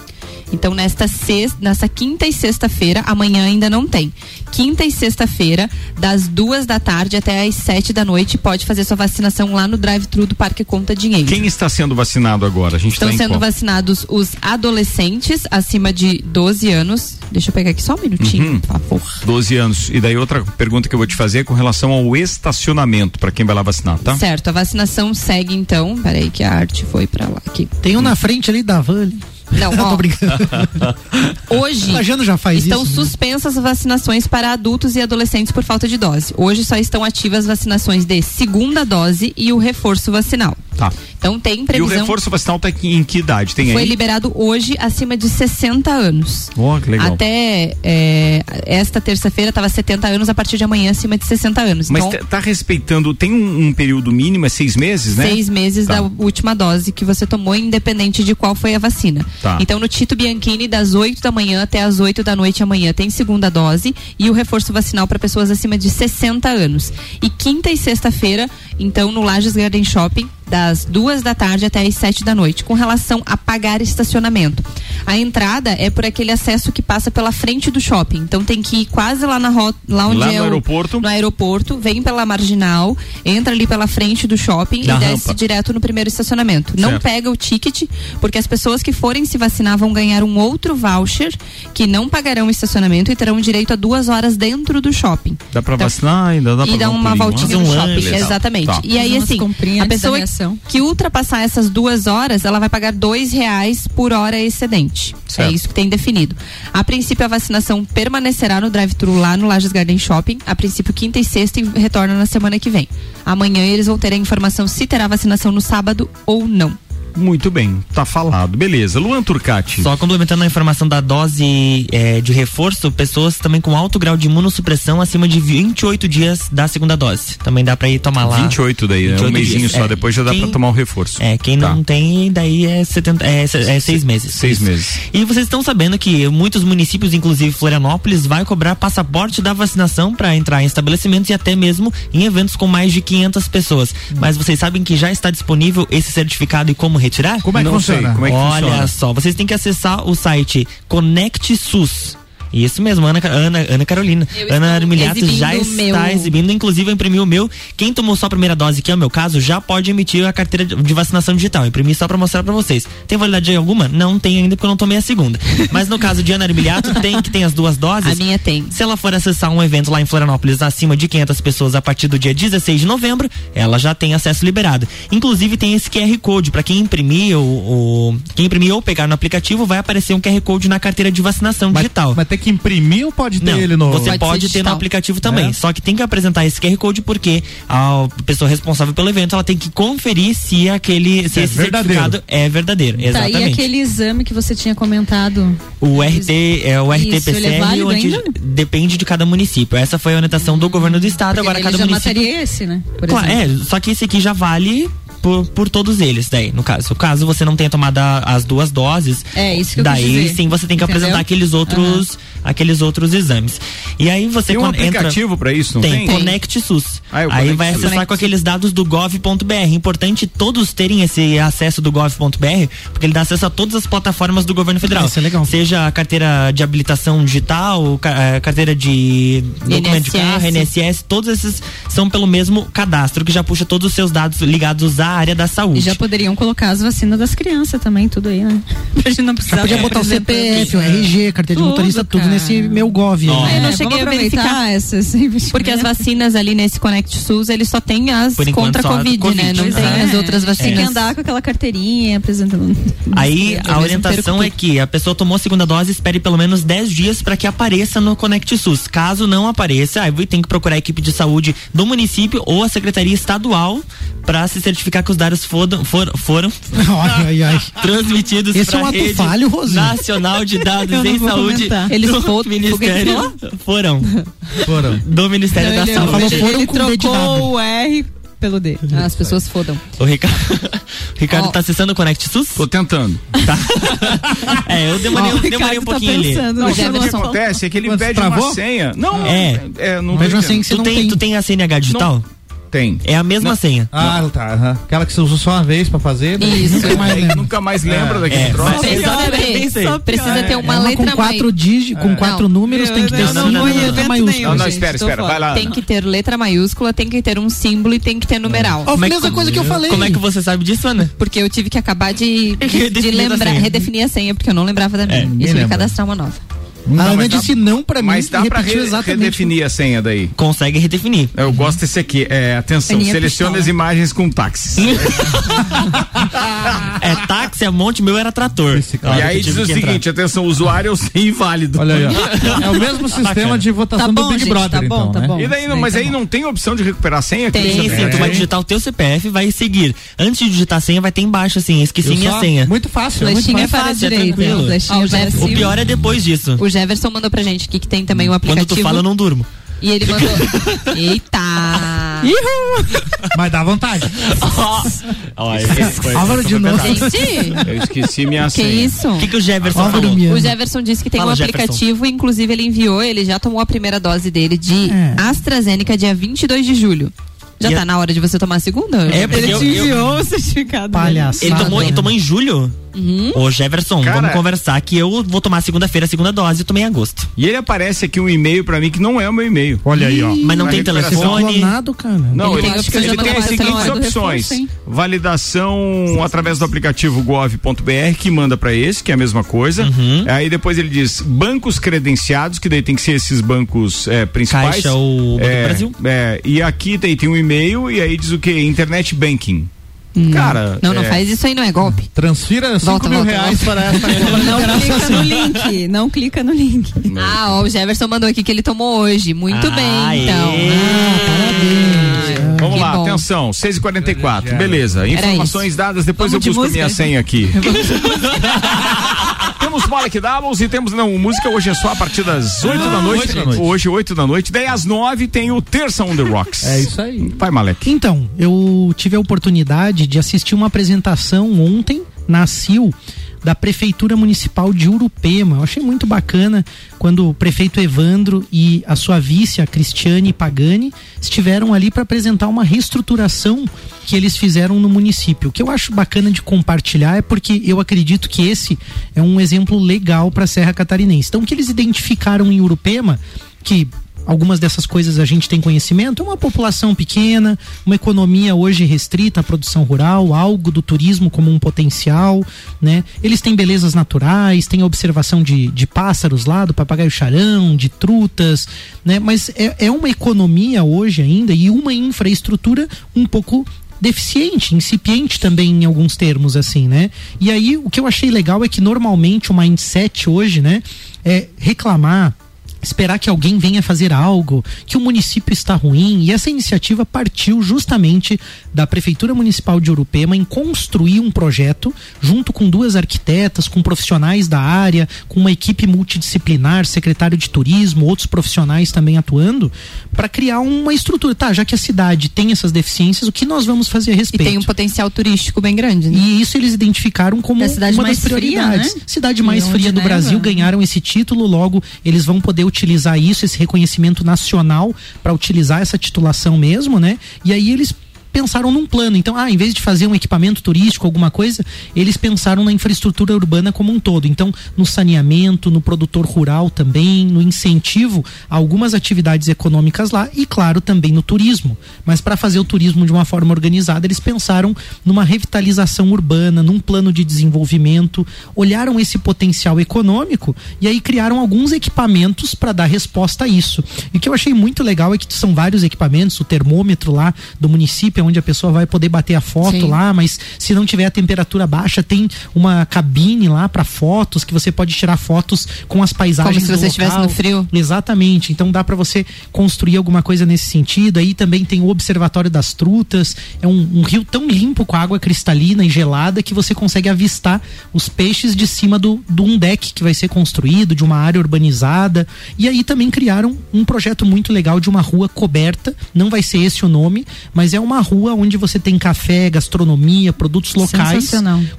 Então, nesta, sexta, nessa quinta e sexta-feira, amanhã ainda não tem. Quinta e sexta-feira, das duas da tarde até às sete da noite, pode fazer sua vacinação lá no drive-thru do Parque Conta Dinheiro. Quem está sendo vacinado agora? A gente Estão tá sendo qual? vacinados os adolescentes acima de 12 anos. Deixa eu pegar aqui só um minutinho, Uhum. por favor. 12 anos. E daí outra pergunta que eu vou te fazer é com relação ao estacionamento para quem vai lá vacinar, tá? Certo, a vacinação segue então. Peraí que a arte foi pra lá aqui. Tem um na frente ali da van ali. Não, Tô ó, brincando. hoje A Jana já faz estão isso, né? suspensas as vacinações para adultos e adolescentes por falta de dose. Hoje só estão ativas vacinações de segunda dose e o reforço vacinal. Tá. Então tem E o previsão. reforço vacinal tá aqui em que idade? Tem Foi aí? liberado hoje acima de 60 anos. Ó, que legal. Até é, esta terça-feira estava 70 anos, a partir de amanhã acima de 60 anos. Mas então, tá respeitando, tem um, um período mínimo, é seis meses, né? seis meses Tá. da última dose que você tomou, independente de qual foi a vacina. Tá. Então, no Tito Bianchini, das 8 da manhã até as 8 da noite amanhã, tem segunda dose e o reforço vacinal para pessoas acima de 60 anos. E quinta e sexta-feira, então, no Lages Garden Shopping, das duas da tarde até as sete da noite, com relação a pagar estacionamento. A entrada é por aquele acesso que passa pela frente do shopping. Então tem que ir quase lá na rota, lá onde Lá é no o, aeroporto? no aeroporto, vem pela marginal, entra ali pela frente do shopping Na e desce rampa. direto no primeiro estacionamento. Não Certo. pega o ticket, porque as pessoas que forem se vacinar vão ganhar um outro voucher que não pagarão o estacionamento e terão direito a duas horas dentro do shopping. Dá pra Então, vacinar ainda? Dá pra e dar dá um uma voltinha no shopping. Exatamente. Tá. E aí, assim, a pessoa que ultrapassar essas duas horas, ela vai pagar dois reais por hora excedente. Certo. É isso que tem definido. A princípio, a vacinação permanecerá no drive-thru lá no Lages Garden Shopping. A princípio, quinta e sexta e retorna na semana que vem. Amanhã eles vão ter a informação se terá vacinação no sábado ou não. Muito bem, tá falado. Beleza. Luan Turcati. Só complementando a informação da dose eh, de reforço, pessoas também com alto grau de imunossupressão acima de 28 dias da segunda dose. Também dá pra ir tomar lá. 28 daí, né? Um 28 mêsinho dias, só, é. depois já dá Quem- pra tomar o reforço. É, quem Tá. não tem, daí é, 70, é, é seis meses. Seis Isso. meses. E vocês estão sabendo que muitos municípios, inclusive Florianópolis, vai cobrar passaporte da vacinação para entrar em estabelecimentos e até mesmo em eventos com mais de 500 pessoas. Mas vocês sabem que já está disponível esse certificado e como retirar? Como é que Não sei, funciona? como é que Olha funciona? só, vocês têm que acessar o site Connect SUS. Isso mesmo, Ana, Ana, Ana Carolina. Eu Ana Armiliato já está meu. exibindo, inclusive eu imprimi o meu. Quem tomou só a primeira dose, que é o meu caso, já pode emitir a carteira de vacinação digital. Eu imprimi só pra mostrar pra vocês. Tem validade alguma? Não tem ainda porque eu não tomei a segunda. Mas no caso de Ana Armiliato, tem que tem as duas doses. A minha tem. Se ela for acessar um evento lá em Florianópolis acima de 500 pessoas a partir do dia 16 de novembro, ela já tem acesso liberado. Inclusive tem esse QR Code para quem imprimir ou, ou- quem imprimir ou pegar no aplicativo vai aparecer um QR Code na carteira de vacinação digital. Mas tem que imprimir ou pode ter Não, ele no. você Pode pode, ter no aplicativo também. É? Só que tem que apresentar esse QR Code porque a pessoa responsável pelo evento ela tem que conferir se aquele se É esse verdadeiro. certificado é verdadeiro. Tá, Exatamente. e aquele exame que você tinha comentado? O RT, é o RT-PCR, é válido onde ainda? depende de cada município. Essa foi a orientação do governo do estado, Porque agora cada já município. mataria esse, né? Por Claro, exemplo. é, só que esse aqui já vale por, por todos eles, daí, no caso. Caso você não tenha tomado a- as duas doses, É, isso que daí sim você tem que Entendeu? apresentar aqueles outros, aqueles outros exames. E aí você Tem um aplicativo pra isso, não tem, tem? Conect SUS. Ah, é Aí vai SUS. acessar com aqueles dados do gov.br. Importante todos terem esse acesso do gov.br, porque ele dá acesso a todas as plataformas do governo federal. Ah, isso é legal. Seja a carteira de habilitação digital, eh, carteira de documento de carro, NSS, todos esses são pelo mesmo cadastro, que já puxa todos os seus dados ligados à área da saúde. E já poderiam colocar as vacinas das crianças também, tudo aí, né? Pra gente não precisar. Já podia botar o CPF, o RG, carteira de Tudo, motorista, tudo cara. nesse meu gov. Ó. né? Eu não É, cheguei vamos a verificar. essas Porque as vacinas ali nesse Connect SUS, eles só tem as enquanto, contra Covid, Covid, né? Não tem é. as outras Tem que vacinas. andar com aquela carteirinha apresentando. Aí a orientação é que a pessoa tomou a segunda dose, espere pelo menos 10 dias para que apareça no Conect SUS. Caso não apareça, aí tem que procurar a equipe de saúde do município ou a secretaria estadual para se certificar que os dados foram, for- foram Ai, ai, ai. transmitidos Esse é um ato rede falho, Rosinha. Nacional de Dados não em Saúde comentar. Eles do foram- Ministério. Foram. Foram. Do Ministério da ele, Saúde. falou foram ele trocou o R pelo D. As pessoas fodam. O Ricardo, o Ricardo Ó. tá acessando o Connect SUS? Tô tentando. É, eu demorei, Ó, o demorei um tá pouquinho ali. pensando. Não, O sabe o que acontece? É que ele Mas pede travou? uma senha. Não, É. é não Mesmo tô assim entendendo. que você Tu não tem, tem. tu tem a CNH digital? Tem. É a mesma senha. Ah, tá. aham. Aquela que você usou só uma vez pra fazer. Isso. nunca mais lembra. nunca mais lembra daquele É, troço. mas- Precisa Exatamente. ter, precisa ter uma É letra com quatro, digi, com quatro Não. números, tem que ter não símbolo e letra maiúscula. Não, não, espera, espera, vai lá. Tem que ter letra maiúscula, tem que ter um símbolo e tem que ter numeral. É que- mesma coisa que eu falei. Como é que você sabe disso, Ana? Porque eu tive que acabar de, de, de Redefinir a lembrar, senha. redefinir a senha, porque eu não lembrava da minha. ninguém e tive que cadastrar uma nova. A Ana mas dá- disse não pra mim Mas dá pra repetiu re- redefinir a senha daí. Consegue redefinir. Eu gosto desse aqui. É, atenção, Aninha pistola. as imagens com táxis. É táxi, é monte, meu era trator. Cara. e aí diz o que entrar. seguinte: atenção, usuário sem inválido. Olha aí, ó. É o mesmo sistema de votação Tá bom, do Big gente, Brother, tá bom, então, tá né? bom. E daí, não, mas Tá aí bom. não tem opção de recuperar a senha? Tem, Aqui, sim, Tu vai digitar o teu CPF, vai seguir. Antes de digitar a senha, vai ter embaixo assim, esqueci minha senha. Muito fácil. é muito Flechinha fácil. para a fácil, é direita. tranquilo. Flechinha Ó, o para pior é depois disso. O Jefferson mandou pra gente aqui que tem também o Quando aplicativo. tu fala, eu não durmo. E ele mandou. Eita! Mas dá vontade. Álvaro de novo. Gente, Eu esqueci minha que senha. isso? O que, que o Jefferson Álvaro falou? Miano. O Jefferson disse que tem Fala, um Jefferson. aplicativo, inclusive ele enviou, ele já tomou a primeira dose dele de É. AstraZeneca dia 22 de julho. Já E tá a- na hora de você tomar a segunda? É, porque ele eu- te eu- enviou o certificado. Palhaçada. Ele tomou, ele tomou em julho? Uhum. Ô, Jefferson, Cara- vamos conversar que eu vou tomar segunda-feira a segunda dose e tomei em agosto. E ele aparece aqui um e-mail pra mim que não é o meu e-mail. Olha aí, ó. Mas não Na tem telefone. Clonado, cara. Não, Ele ele, tem ele, de tem as seguintes opções: reforço, validação através do aplicativo gov.br, que manda pra esse, que é a mesma coisa. Uhum. Aí depois ele diz bancos credenciados, que daí tem que ser esses bancos é, principais. Caixa ou Banco do é, Brasil. é, e aqui daí tem um e-mail e aí diz o que? Internet banking. Cara. Não, não é, faz isso aí, não é golpe. Transfira 5 Volta, mil volta, reais volta. para conta. Não clica no link. Não clica no link. Ah, ó, o Jefferson mandou aqui que ele tomou hoje. Muito bem, Aê. então. Vamos Que lá, bom. atenção, 6h44. Beleza. Informações dadas, depois Vamos eu de busco minha música? senha aqui. temos Molek Doubles e temos. Não, música hoje é só a partir das 8 da noite. oito da noite. Hoje, 8 da noite. Daí às 9 tem o Terça on the Rocks. É isso aí. Vai, Malek. Então, eu tive a oportunidade de assistir uma apresentação ontem na CIL da Prefeitura Municipal de Urupema. Eu achei muito bacana quando o prefeito Evandro e a sua vice, a Cristiane Pagani, estiveram ali para apresentar uma reestruturação que eles fizeram no município. O que eu acho bacana de compartilhar é porque eu acredito que esse é um exemplo legal para a Serra Catarinense. Então, o que eles identificaram em Urupema, que algumas dessas coisas a gente tem conhecimento, é uma população pequena, uma economia hoje restrita à produção rural, algo do turismo como um potencial, né? Eles têm belezas naturais, tem a observação de, de pássaros lá, do papagaio charão, de trutas, né? Mas é, é uma economia hoje ainda e uma infraestrutura um pouco deficiente, incipiente também em alguns termos assim, né? E aí o que eu achei legal é que normalmente o mindset hoje, né, é reclamar esperar que alguém venha fazer algo, que o município está ruim, e essa iniciativa partiu justamente da Prefeitura Municipal de Urupema em construir um projeto junto com duas arquitetas, com profissionais da área, com uma equipe multidisciplinar, secretário de turismo, outros profissionais também atuando, para criar uma estrutura. Tá, já que a cidade tem essas deficiências, o que nós vamos fazer a E respeito? tem um potencial turístico bem grande, né? E isso eles identificaram como uma mais das fria, prioridades. né? Cidade E mais fria do neva. Brasil ganharam esse título, logo eles vão poder utilizar isso, esse reconhecimento nacional para utilizar essa titulação mesmo, né? E aí eles pensaram num plano. Então, ah, em vez de fazer um equipamento turístico, alguma coisa, eles pensaram na infraestrutura urbana como um todo. Então, no saneamento, no produtor rural também, no incentivo a algumas atividades econômicas lá e, claro, também no turismo. Mas para fazer o turismo de uma forma organizada, eles pensaram numa revitalização urbana, num plano de desenvolvimento, olharam esse potencial econômico e aí criaram alguns equipamentos para dar resposta a isso. E o que eu achei muito legal é que são vários equipamentos, o termômetro lá do município, onde a pessoa vai poder bater a foto Sim. lá, mas se não tiver a temperatura baixa, tem uma cabine lá para fotos que você pode tirar fotos com as paisagens Como se você estivesse no frio. Exatamente. Então dá para você construir alguma coisa nesse sentido. Aí também tem o Observatório das Trutas. É um, um rio tão limpo com água cristalina e gelada que você consegue avistar os peixes de cima do, do um deck que vai ser construído, de uma área urbanizada. E aí também criaram um projeto muito legal de uma rua coberta. Não vai ser esse o nome, mas é uma rua onde você tem café, gastronomia, produtos locais,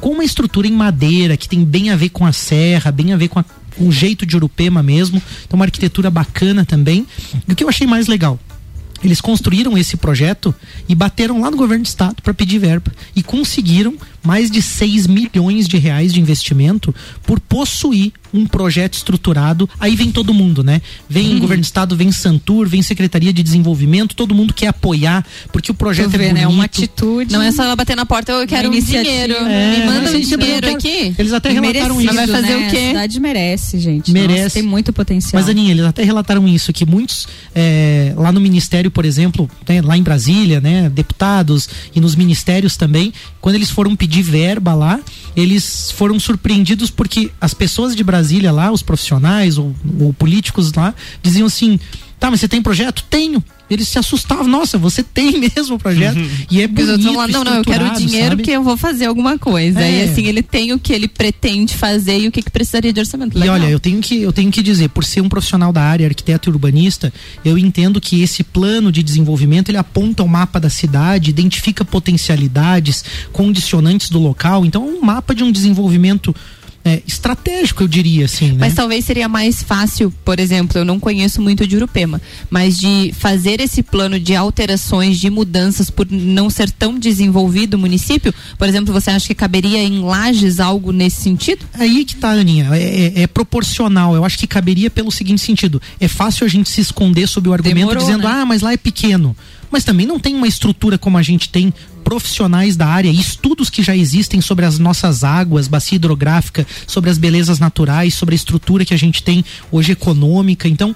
com uma estrutura em madeira que tem bem a ver com a serra, bem a ver com, a- com o jeito de Urupema mesmo. Então, uma arquitetura bacana também. E o que eu achei mais legal? Eles construíram esse projeto e bateram lá no governo do estado para pedir verba e conseguiram mais de 6 milhões de reais de investimento por possuir um projeto estruturado. Aí vem todo mundo, né? Vem Uhum. governo do estado, vem Santur, vem Secretaria de Desenvolvimento, todo mundo quer apoiar porque o projeto vê, é né? bonito. Uma atitude. Não é só ela bater na porta, eu quero um iniciativa. dinheiro. É, Me manda um eles dinheiro aqui. Eles até relataram Merecido, isso. Mas vai fazer né? o quê? A cidade merece, gente. Merece. Nossa, tem muito potencial. Mas, Aninha, eles até relataram isso, que muitos é, lá no Ministério, por exemplo, né, lá em Brasília, né, deputados e nos ministérios também, quando eles foram pedir verba lá, eles foram surpreendidos porque as pessoas de Brasília lá, os profissionais ou, ou políticos lá, diziam assim: tá, mas você tem projeto? Tenho. Eles se assustavam, nossa, você tem mesmo o projeto. E é bonito, lá, não, não, eu quero dinheiro sabe? porque eu vou fazer alguma coisa. É. E assim, ele tem o que ele pretende fazer e o que, que precisaria de orçamento. E Legal. olha, eu tenho, que, eu tenho que dizer, por ser um profissional da área, arquiteto e urbanista, eu entendo que esse plano de desenvolvimento ele aponta o mapa da cidade, identifica potencialidades, condicionantes do local. Então, é um mapa de um desenvolvimento é, estratégico, eu diria assim. Né? Mas talvez seria mais fácil, por exemplo, eu não conheço muito de Urupema, mas de fazer esse plano de alterações, de mudanças por não ser tão desenvolvido o município. Por exemplo, você acha que caberia em lajes algo nesse sentido? Aí que tá, Aninha. É, é- é proporcional. Eu acho que caberia pelo seguinte sentido: é fácil a gente se esconder sob o argumento Demorou, dizendo, né? ah, mas lá é pequeno. Mas também não tem uma estrutura como a gente tem profissionais da área, estudos que já existem sobre as nossas águas, bacia hidrográfica, sobre as belezas naturais, sobre a estrutura que a gente tem hoje econômica. Então,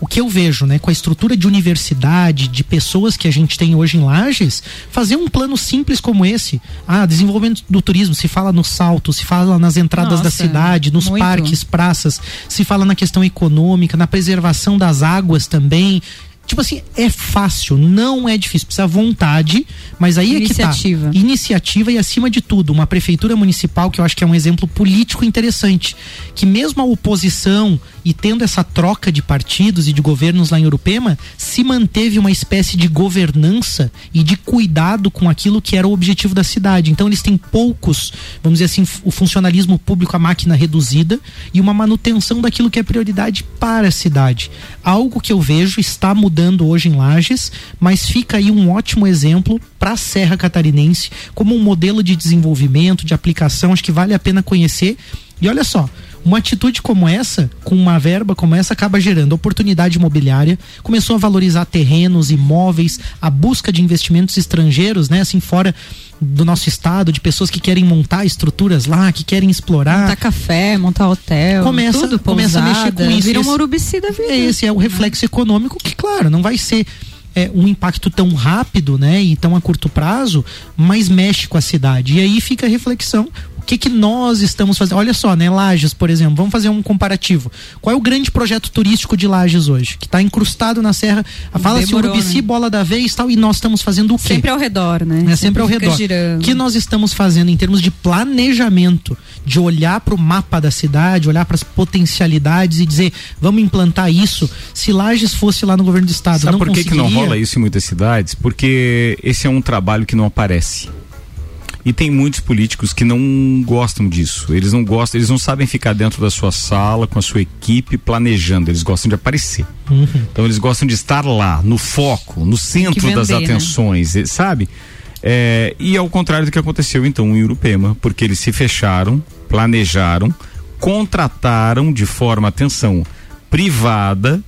o que eu vejo, né, com a estrutura de universidade, de pessoas que a gente tem hoje em Lages, fazer um plano simples como esse. Ah, desenvolvimento do turismo, se fala no salto, se fala nas entradas da Nossa, cidade, nos muito. parques, praças, se fala na questão econômica, na preservação das águas também. Tipo assim, é fácil, não é difícil, precisa vontade, mas aí Iniciativa. é que tá. Iniciativa e acima de tudo, uma prefeitura municipal que eu acho que é um exemplo político interessante, que mesmo a oposição e tendo essa troca de partidos e de governos lá em Urupema, se manteve uma espécie de governança e de cuidado com aquilo que era o objetivo da cidade. Então eles têm poucos, vamos dizer assim, o funcionalismo público, a máquina reduzida e uma manutenção daquilo que é prioridade para a cidade. Algo que eu vejo está mudando hoje em Lages, mas fica aí um ótimo exemplo para a Serra Catarinense como um modelo de desenvolvimento, de aplicação, acho que vale a pena conhecer. E olha só, uma atitude como essa, com uma verba como essa, acaba gerando oportunidade imobiliária, começou a valorizar terrenos, imóveis, a busca de investimentos estrangeiros, né, assim fora do nosso estado, de pessoas que querem montar estruturas lá, que querem explorar. Montar café, montar hotel. Começa- tudo, começa a mexer com isso. Vira uma urubici da vida. É, esse é o reflexo econômico que, claro, não vai ser é, um impacto tão rápido, né, e tão a curto prazo, mas mexe com a cidade. E aí fica a reflexão. O que que nós estamos fazendo? Olha só, né, Lages, por exemplo, vamos fazer um comparativo. Qual é o grande projeto turístico de Lages hoje? Que está incrustado na serra, fala-se Urubici, né? bola da vez e tal, e nós estamos fazendo o quê? Sempre ao redor, né? É sempre ao fica redor. girando. O que nós estamos fazendo em termos de planejamento, de olhar para o mapa da cidade, olhar para as potencialidades e dizer, vamos implantar isso. Se Lages fosse lá no governo do estado, Sabe não por que, que não rola isso em muitas cidades? Porque esse é um trabalho que não aparece. E tem muitos políticos que não gostam disso. Eles não gostam, eles não sabem ficar dentro da sua sala com a sua equipe planejando. Eles gostam de aparecer. Uhum. Então eles gostam de estar lá, no foco, no centro vender, das né? atenções, eh, sabe? É, e ao contrário do que aconteceu então em Urupema, porque eles se fecharam, planejaram, contrataram de forma, atenção, privada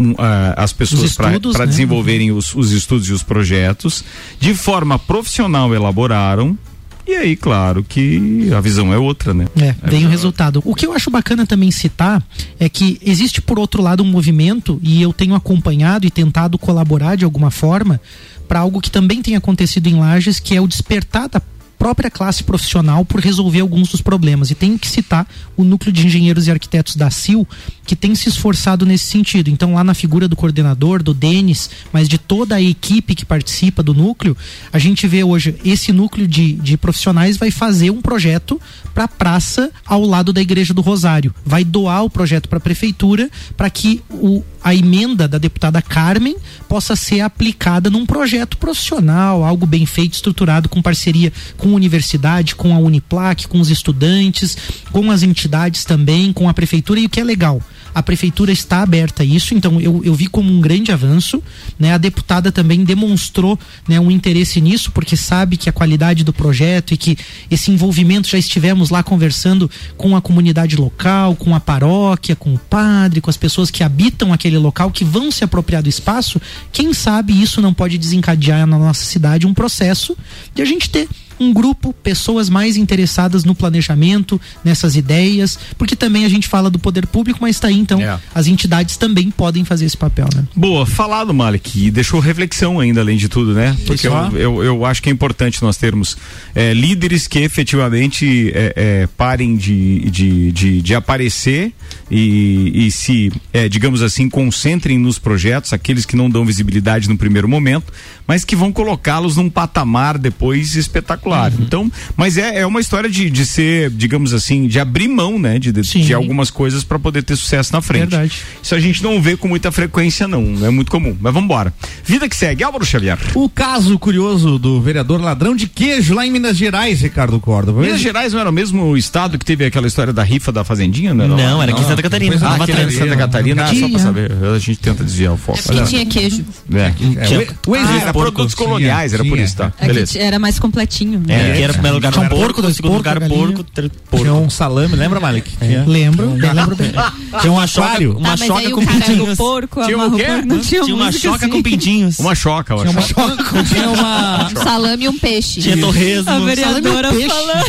um, ah, as pessoas para né? desenvolverem os, os estudos e os projetos, de forma profissional elaboraram. E aí, claro que a visão é outra, né? É, vem o É, resultado. O que eu acho bacana também citar é que existe, por outro lado, um movimento, e eu tenho acompanhado e tentado colaborar de alguma forma para algo que também tem acontecido em Lages, que é o despertar da própria classe profissional por resolver alguns dos problemas. E tem que citar o núcleo de engenheiros e arquitetos da CIL, que tem se esforçado nesse sentido. Então, lá na figura do coordenador, do Denis, mas de toda a equipe que participa do núcleo, a gente vê hoje esse núcleo de, de profissionais vai fazer um projeto para a praça ao lado da Igreja do Rosário. Vai doar o projeto para a prefeitura para que o, a emenda da deputada Carmen possa ser aplicada num projeto profissional, algo bem feito, estruturado, com parceria com a universidade, com a Uniplac, com os estudantes, com as entidades também, com a prefeitura. E o que é legal, a prefeitura está aberta a isso, então eu, eu vi como um grande avanço. Né? A deputada também demonstrou né, um interesse nisso, porque sabe que a qualidade do projeto e que esse envolvimento já estivemos lá conversando com a comunidade local, com a paróquia, com o padre, com as pessoas que habitam aquele local, que vão se apropriar do espaço. Quem sabe isso não pode desencadear na nossa cidade um processo de a gente ter um grupo, pessoas mais interessadas no planejamento, nessas ideias, porque também a gente fala do poder público, mas está aí então É. as entidades também podem fazer esse papel, né? Boa, falado, Malik, e deixou reflexão ainda, além de tudo, né? Porque eu, eu, eu acho que é importante nós termos é, líderes que efetivamente é, é, parem de, de, de, de aparecer e, e se, é, digamos assim, concentrem nos projetos, aqueles que não dão visibilidade no primeiro momento, mas que vão colocá-los num patamar depois espetacular. Então, mas é, é uma história de, de ser, digamos assim, de abrir mão, né? De, de, de algumas coisas para poder ter sucesso na frente. Verdade. Isso a gente não vê com muita frequência, não. Não é muito comum. Mas vamos embora. Vida que segue. Álvaro Xavier. O caso curioso do vereador ladrão de queijo lá em Minas Gerais, Ricardo Córdova. Minas Gerais não era o mesmo estado que teve aquela história da rifa da Fazendinha? Não, Não, era aqui em Santa Catarina, Ah, aqui era em. Santa Catarina, ah, só pra saber. A gente tenta desviar o foco. É porque tinha queijo. É. É, o- o produtos coloniais, era por isso, tá? É que Beleza. era mais completinho. É, né? aqui era primeiro lugar Tinha um porco, no segundo lugar porco, porco. Tinha um salame, lembra, Malik? Lembro, bem lembro bem. Tinha uma choca, aquário. uma Tá, choca com pintinhos. Porco, Tinha o quê? tinha, uma choca com pintinhos. Uma choca, eu Tinha uma acho. choca, tinha uma Um salame e um peixe. Tinha torresmo. A vereadora falando.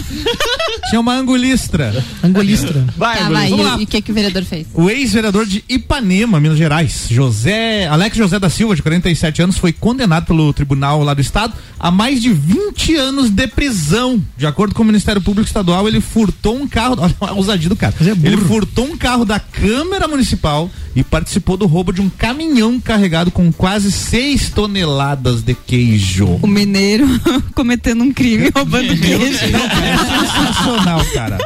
Tinha uma angulistra. angolistra. Vai, Tá, vai. E, e o que, que o vereador fez? O ex-vereador de Ipanema, Minas Gerais, José Alex José da Silva, de 47 anos, foi condenado pelo tribunal lá do estado a mais de 20 anos de prisão. De acordo com o Ministério Público Estadual, ele furtou um carro, olha a ousadia do cara. É ele furtou um carro da Câmara Municipal e participou do roubo de um caminhão carregado com quase 6 toneladas de queijo. O mineiro cometendo um crime, roubando queijo. É sensacional, cara.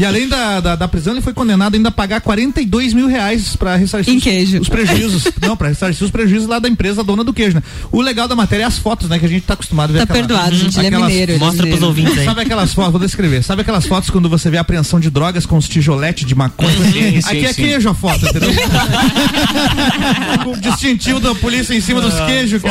E além da, da, da prisão, ele foi condenado ainda a pagar 42 mil reais pra ressarcir Em os- queijo. os prejuízos. Não, pra ressarcir os prejuízos lá da empresa dona do queijo, né? O legal da matéria é as fotos, né? Que a gente tá acostumado a ver Tá aquela- perdoado, gente. Ele é aquelas- mineiro. é Mostra pros mineiro. ouvintes aí. Sabe aquelas fotos, vou descrever. Sabe aquelas fotos quando você vê a apreensão de drogas com os tijoletes de maconha? Sim, sim, Aqui é sim. queijo a foto, entendeu? com o distintivo da polícia em cima dos queijos. Foi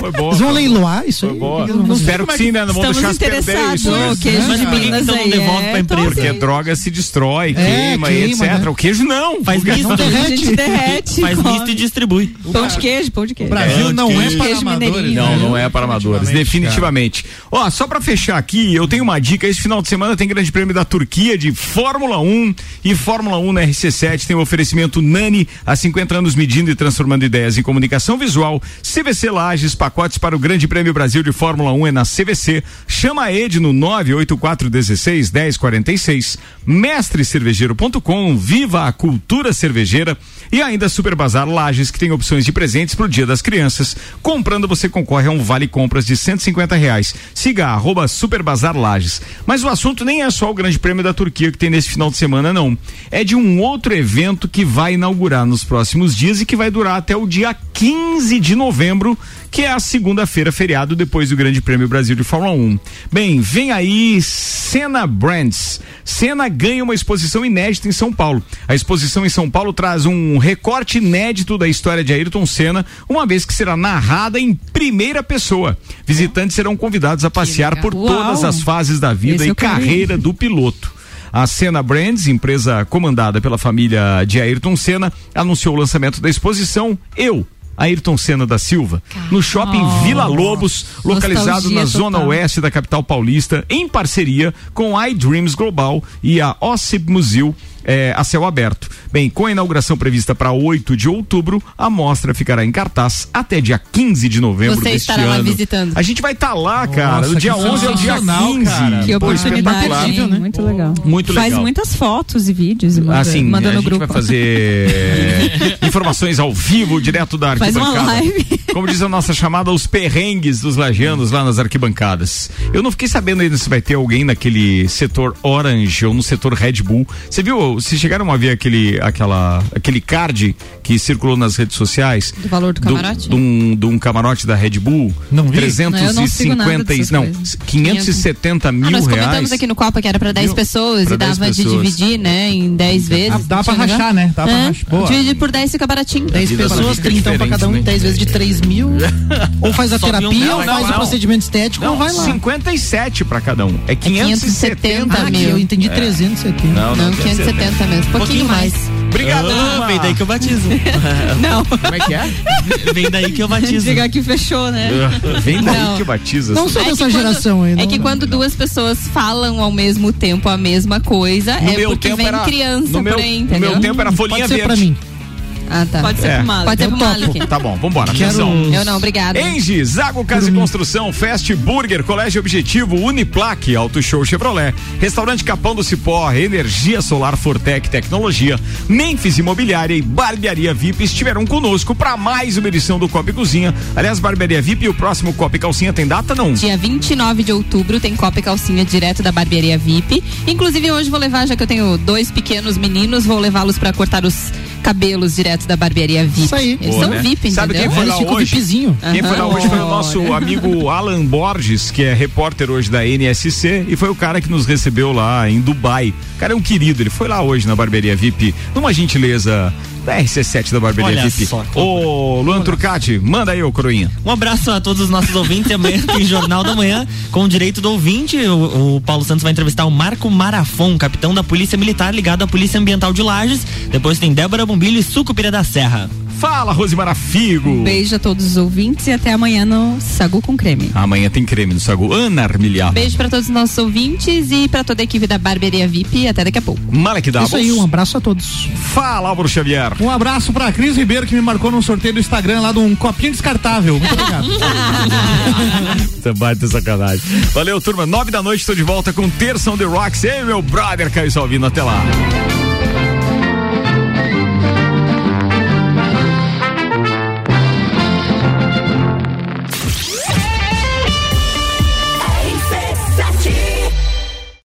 boa. Eles vão leiloar isso Foi aí? boa. O que eles vão fazer? Espero que sim, né? Não deixar se perder interessados. isso. né? O queijo Mas de por que Minas então não aí devolve é pra empresa? top. Porque droga se destrói, É, queima, e queima, etc. né? O queijo não. Faz O misto, A gente derrete. faz come. misto e distribui. Pão de queijo, pão de O queijo. Brasil É, não é queijo. para Queijo amadores. mineirinho. Não, né? não é para amadores, definitivamente. Ó, só pra fechar aqui, eu tenho uma dica. Esse final de semana tem Grande Prêmio da Turquia de Fórmula 1 e Fórmula 1 na RC7 tem o oferecimento Nani, há 50 anos medindo e transformando ideias em comunicação visual. CVC Lages, pacotes para o Grande Prêmio Brasil de Fórmula 1 é na CVC. Chama a Ed no 98416 1046. Mestrecervejeiro.com, viva a cultura cervejeira e ainda Super Bazar Lages, que tem opções de presentes pro Dia das Crianças. Comprando, você concorre a um vale compras de 150 reais. Siga arroba Super Bazar Lages. Mas o assunto nem é só o Grande Prêmio da Turquia que tem nesse final de semana, não. É de um outro evento que vai inaugurar nos próximos dias e que vai durar até o dia 15 de novembro, que é a segunda-feira, feriado, depois do Grande Prêmio Brasil de Fórmula 1. Bem, vem aí Senna Brands. Senna ganha uma exposição inédita em São Paulo. A exposição em São Paulo traz um recorte inédito da história de Ayrton Senna, uma vez que será narrada em primeira pessoa. Visitantes serão convidados a passear por todas as fases da vida Esse e carreira do piloto. A Senna Brands, empresa comandada pela família de Ayrton Senna, anunciou o lançamento da exposição Eu, Ayrton Senna da Silva, no shopping Vila Lobos, localizado na Nostalgia zona total. oeste da capital paulista, em parceria com a iDreams Global e a OSIP Museu, é, a céu aberto. Bem, com a inauguração prevista para 8 de outubro, a mostra ficará em cartaz até dia 15 de novembro Você deste estará lá ano. visitando. A gente vai estar lá, cara. Nossa, do dia que 11 ao dia sensacional, 15. cara. Que Pô, oportunidade, espetacular. hein? Muito legal. Muito Faz legal. muitas fotos e vídeos e manda, Assim, manda a no gente grupo. vai fazer informações ao vivo, direto da Faz arquibancada. uma live. Como diz a nossa chamada, os perrengues dos lajeanos lá nas arquibancadas. Eu não fiquei sabendo ainda se vai ter alguém naquele setor Orange ou no setor Red Bull. Você viu, vocês chegaram a ver aquele, aquela, aquele card que circulou nas redes sociais? Do valor do camarote? De um, de um camarote da Red Bull? Não vi. 350, Não, não não, coisas. 570 mil Ah, nós comentamos reais. aqui no Copa que era pra 10 Viu? pessoas Pra e 10 dava de dividir, né, em 10 vezes. Ah, dá pra Tinha rachar, né? Dá pra É, rachar. Boa. Dividir por 10 fica baratinho. 10 vida pessoas, fica 30 pra cada um, diferente, né? 10 vezes de 3 mil. ou faz a terapia, ou faz o procedimento estético, ou vai lá. 57 pra cada um. É 570 570 Ah, mil. eu entendi 370. Não, Não, não, 570 mesmo. Um pouquinho mais. Obrigado. Vem daí que eu batizo. Não. Como é que é? vem daí que eu batizo. Chegar que fechou, né? Vem daí Não. que batiza. Não sou É dessa quando- geração aí. É não- que quando duas pessoas falam ao mesmo tempo a mesma coisa, No é meu porque tempo vem era criança no meu, por aí, no entendeu? meu tempo era folhinha Pode ser verde. pra mim. Ah, tá. Pode ser É. pro Malik. Pode ser pro. Malik. Tá bom, vambora. Quero- Atenção. Eu não, obrigada. Engie, Zago Casa e Construção, Fast Burger, Colégio Objetivo, Uniplaque, Auto Show Chevrolet, Restaurante Capão do Cipó, Energia Solar Fortec Tecnologia, Memphis Imobiliária e Barbearia VIP estiveram conosco para mais uma edição do Copa Cozinha. Aliás, Barbearia VIP e o próximo Copa e Calcinha tem data não? Dia 29 de outubro tem Copa e Calcinha direto da barbearia VIP. Inclusive hoje vou levar, já que eu tenho dois pequenos meninos, vou levá-los pra cortar os cabelos direto da barbearia VIP. Isso aí. Eles Boa, são né? VIP, Sabe entendeu? quem foi Eles lá ficam hoje? VIPzinho. Quem foi lá hoje foi o nosso amigo Alan Borges, que é repórter hoje da NSC, e foi o cara que nos recebeu lá em Dubai. O cara é um querido, ele foi lá hoje na barbearia VIP, numa gentileza da RC7 da barbearia Olha VIP. só, Ô, Luan Turcati, manda aí, ô Coroinha. Um abraço a todos os nossos ouvintes. Amanhã tem Jornal da Manhã com o direito do ouvinte. O, o Paulo Santos vai entrevistar o Marco Marafon, capitão da Polícia Militar ligado à Polícia Ambiental de Lages. Depois tem Débora Bombilho e Sucupira da Serra. Fala, Rosimara Figo. Um beijo a todos os ouvintes e até amanhã no Sagu com Creme. Amanhã tem creme no sagu. Ana Armiliar. Beijo pra todos os nossos ouvintes e pra toda a equipe da barbearia VIP. Até daqui a pouco. Malek Davos. Isso aí, um abraço a todos. Fala, Álvaro Xavier. Um abraço pra Cris Ribeiro que me marcou num sorteio do Instagram lá de um copinho descartável. Muito obrigado. Você bate sacanagem. Valeu, turma. Nove da noite, estou de volta com Terção The Rocks. Ei, meu brother Caio Salvino. Até lá.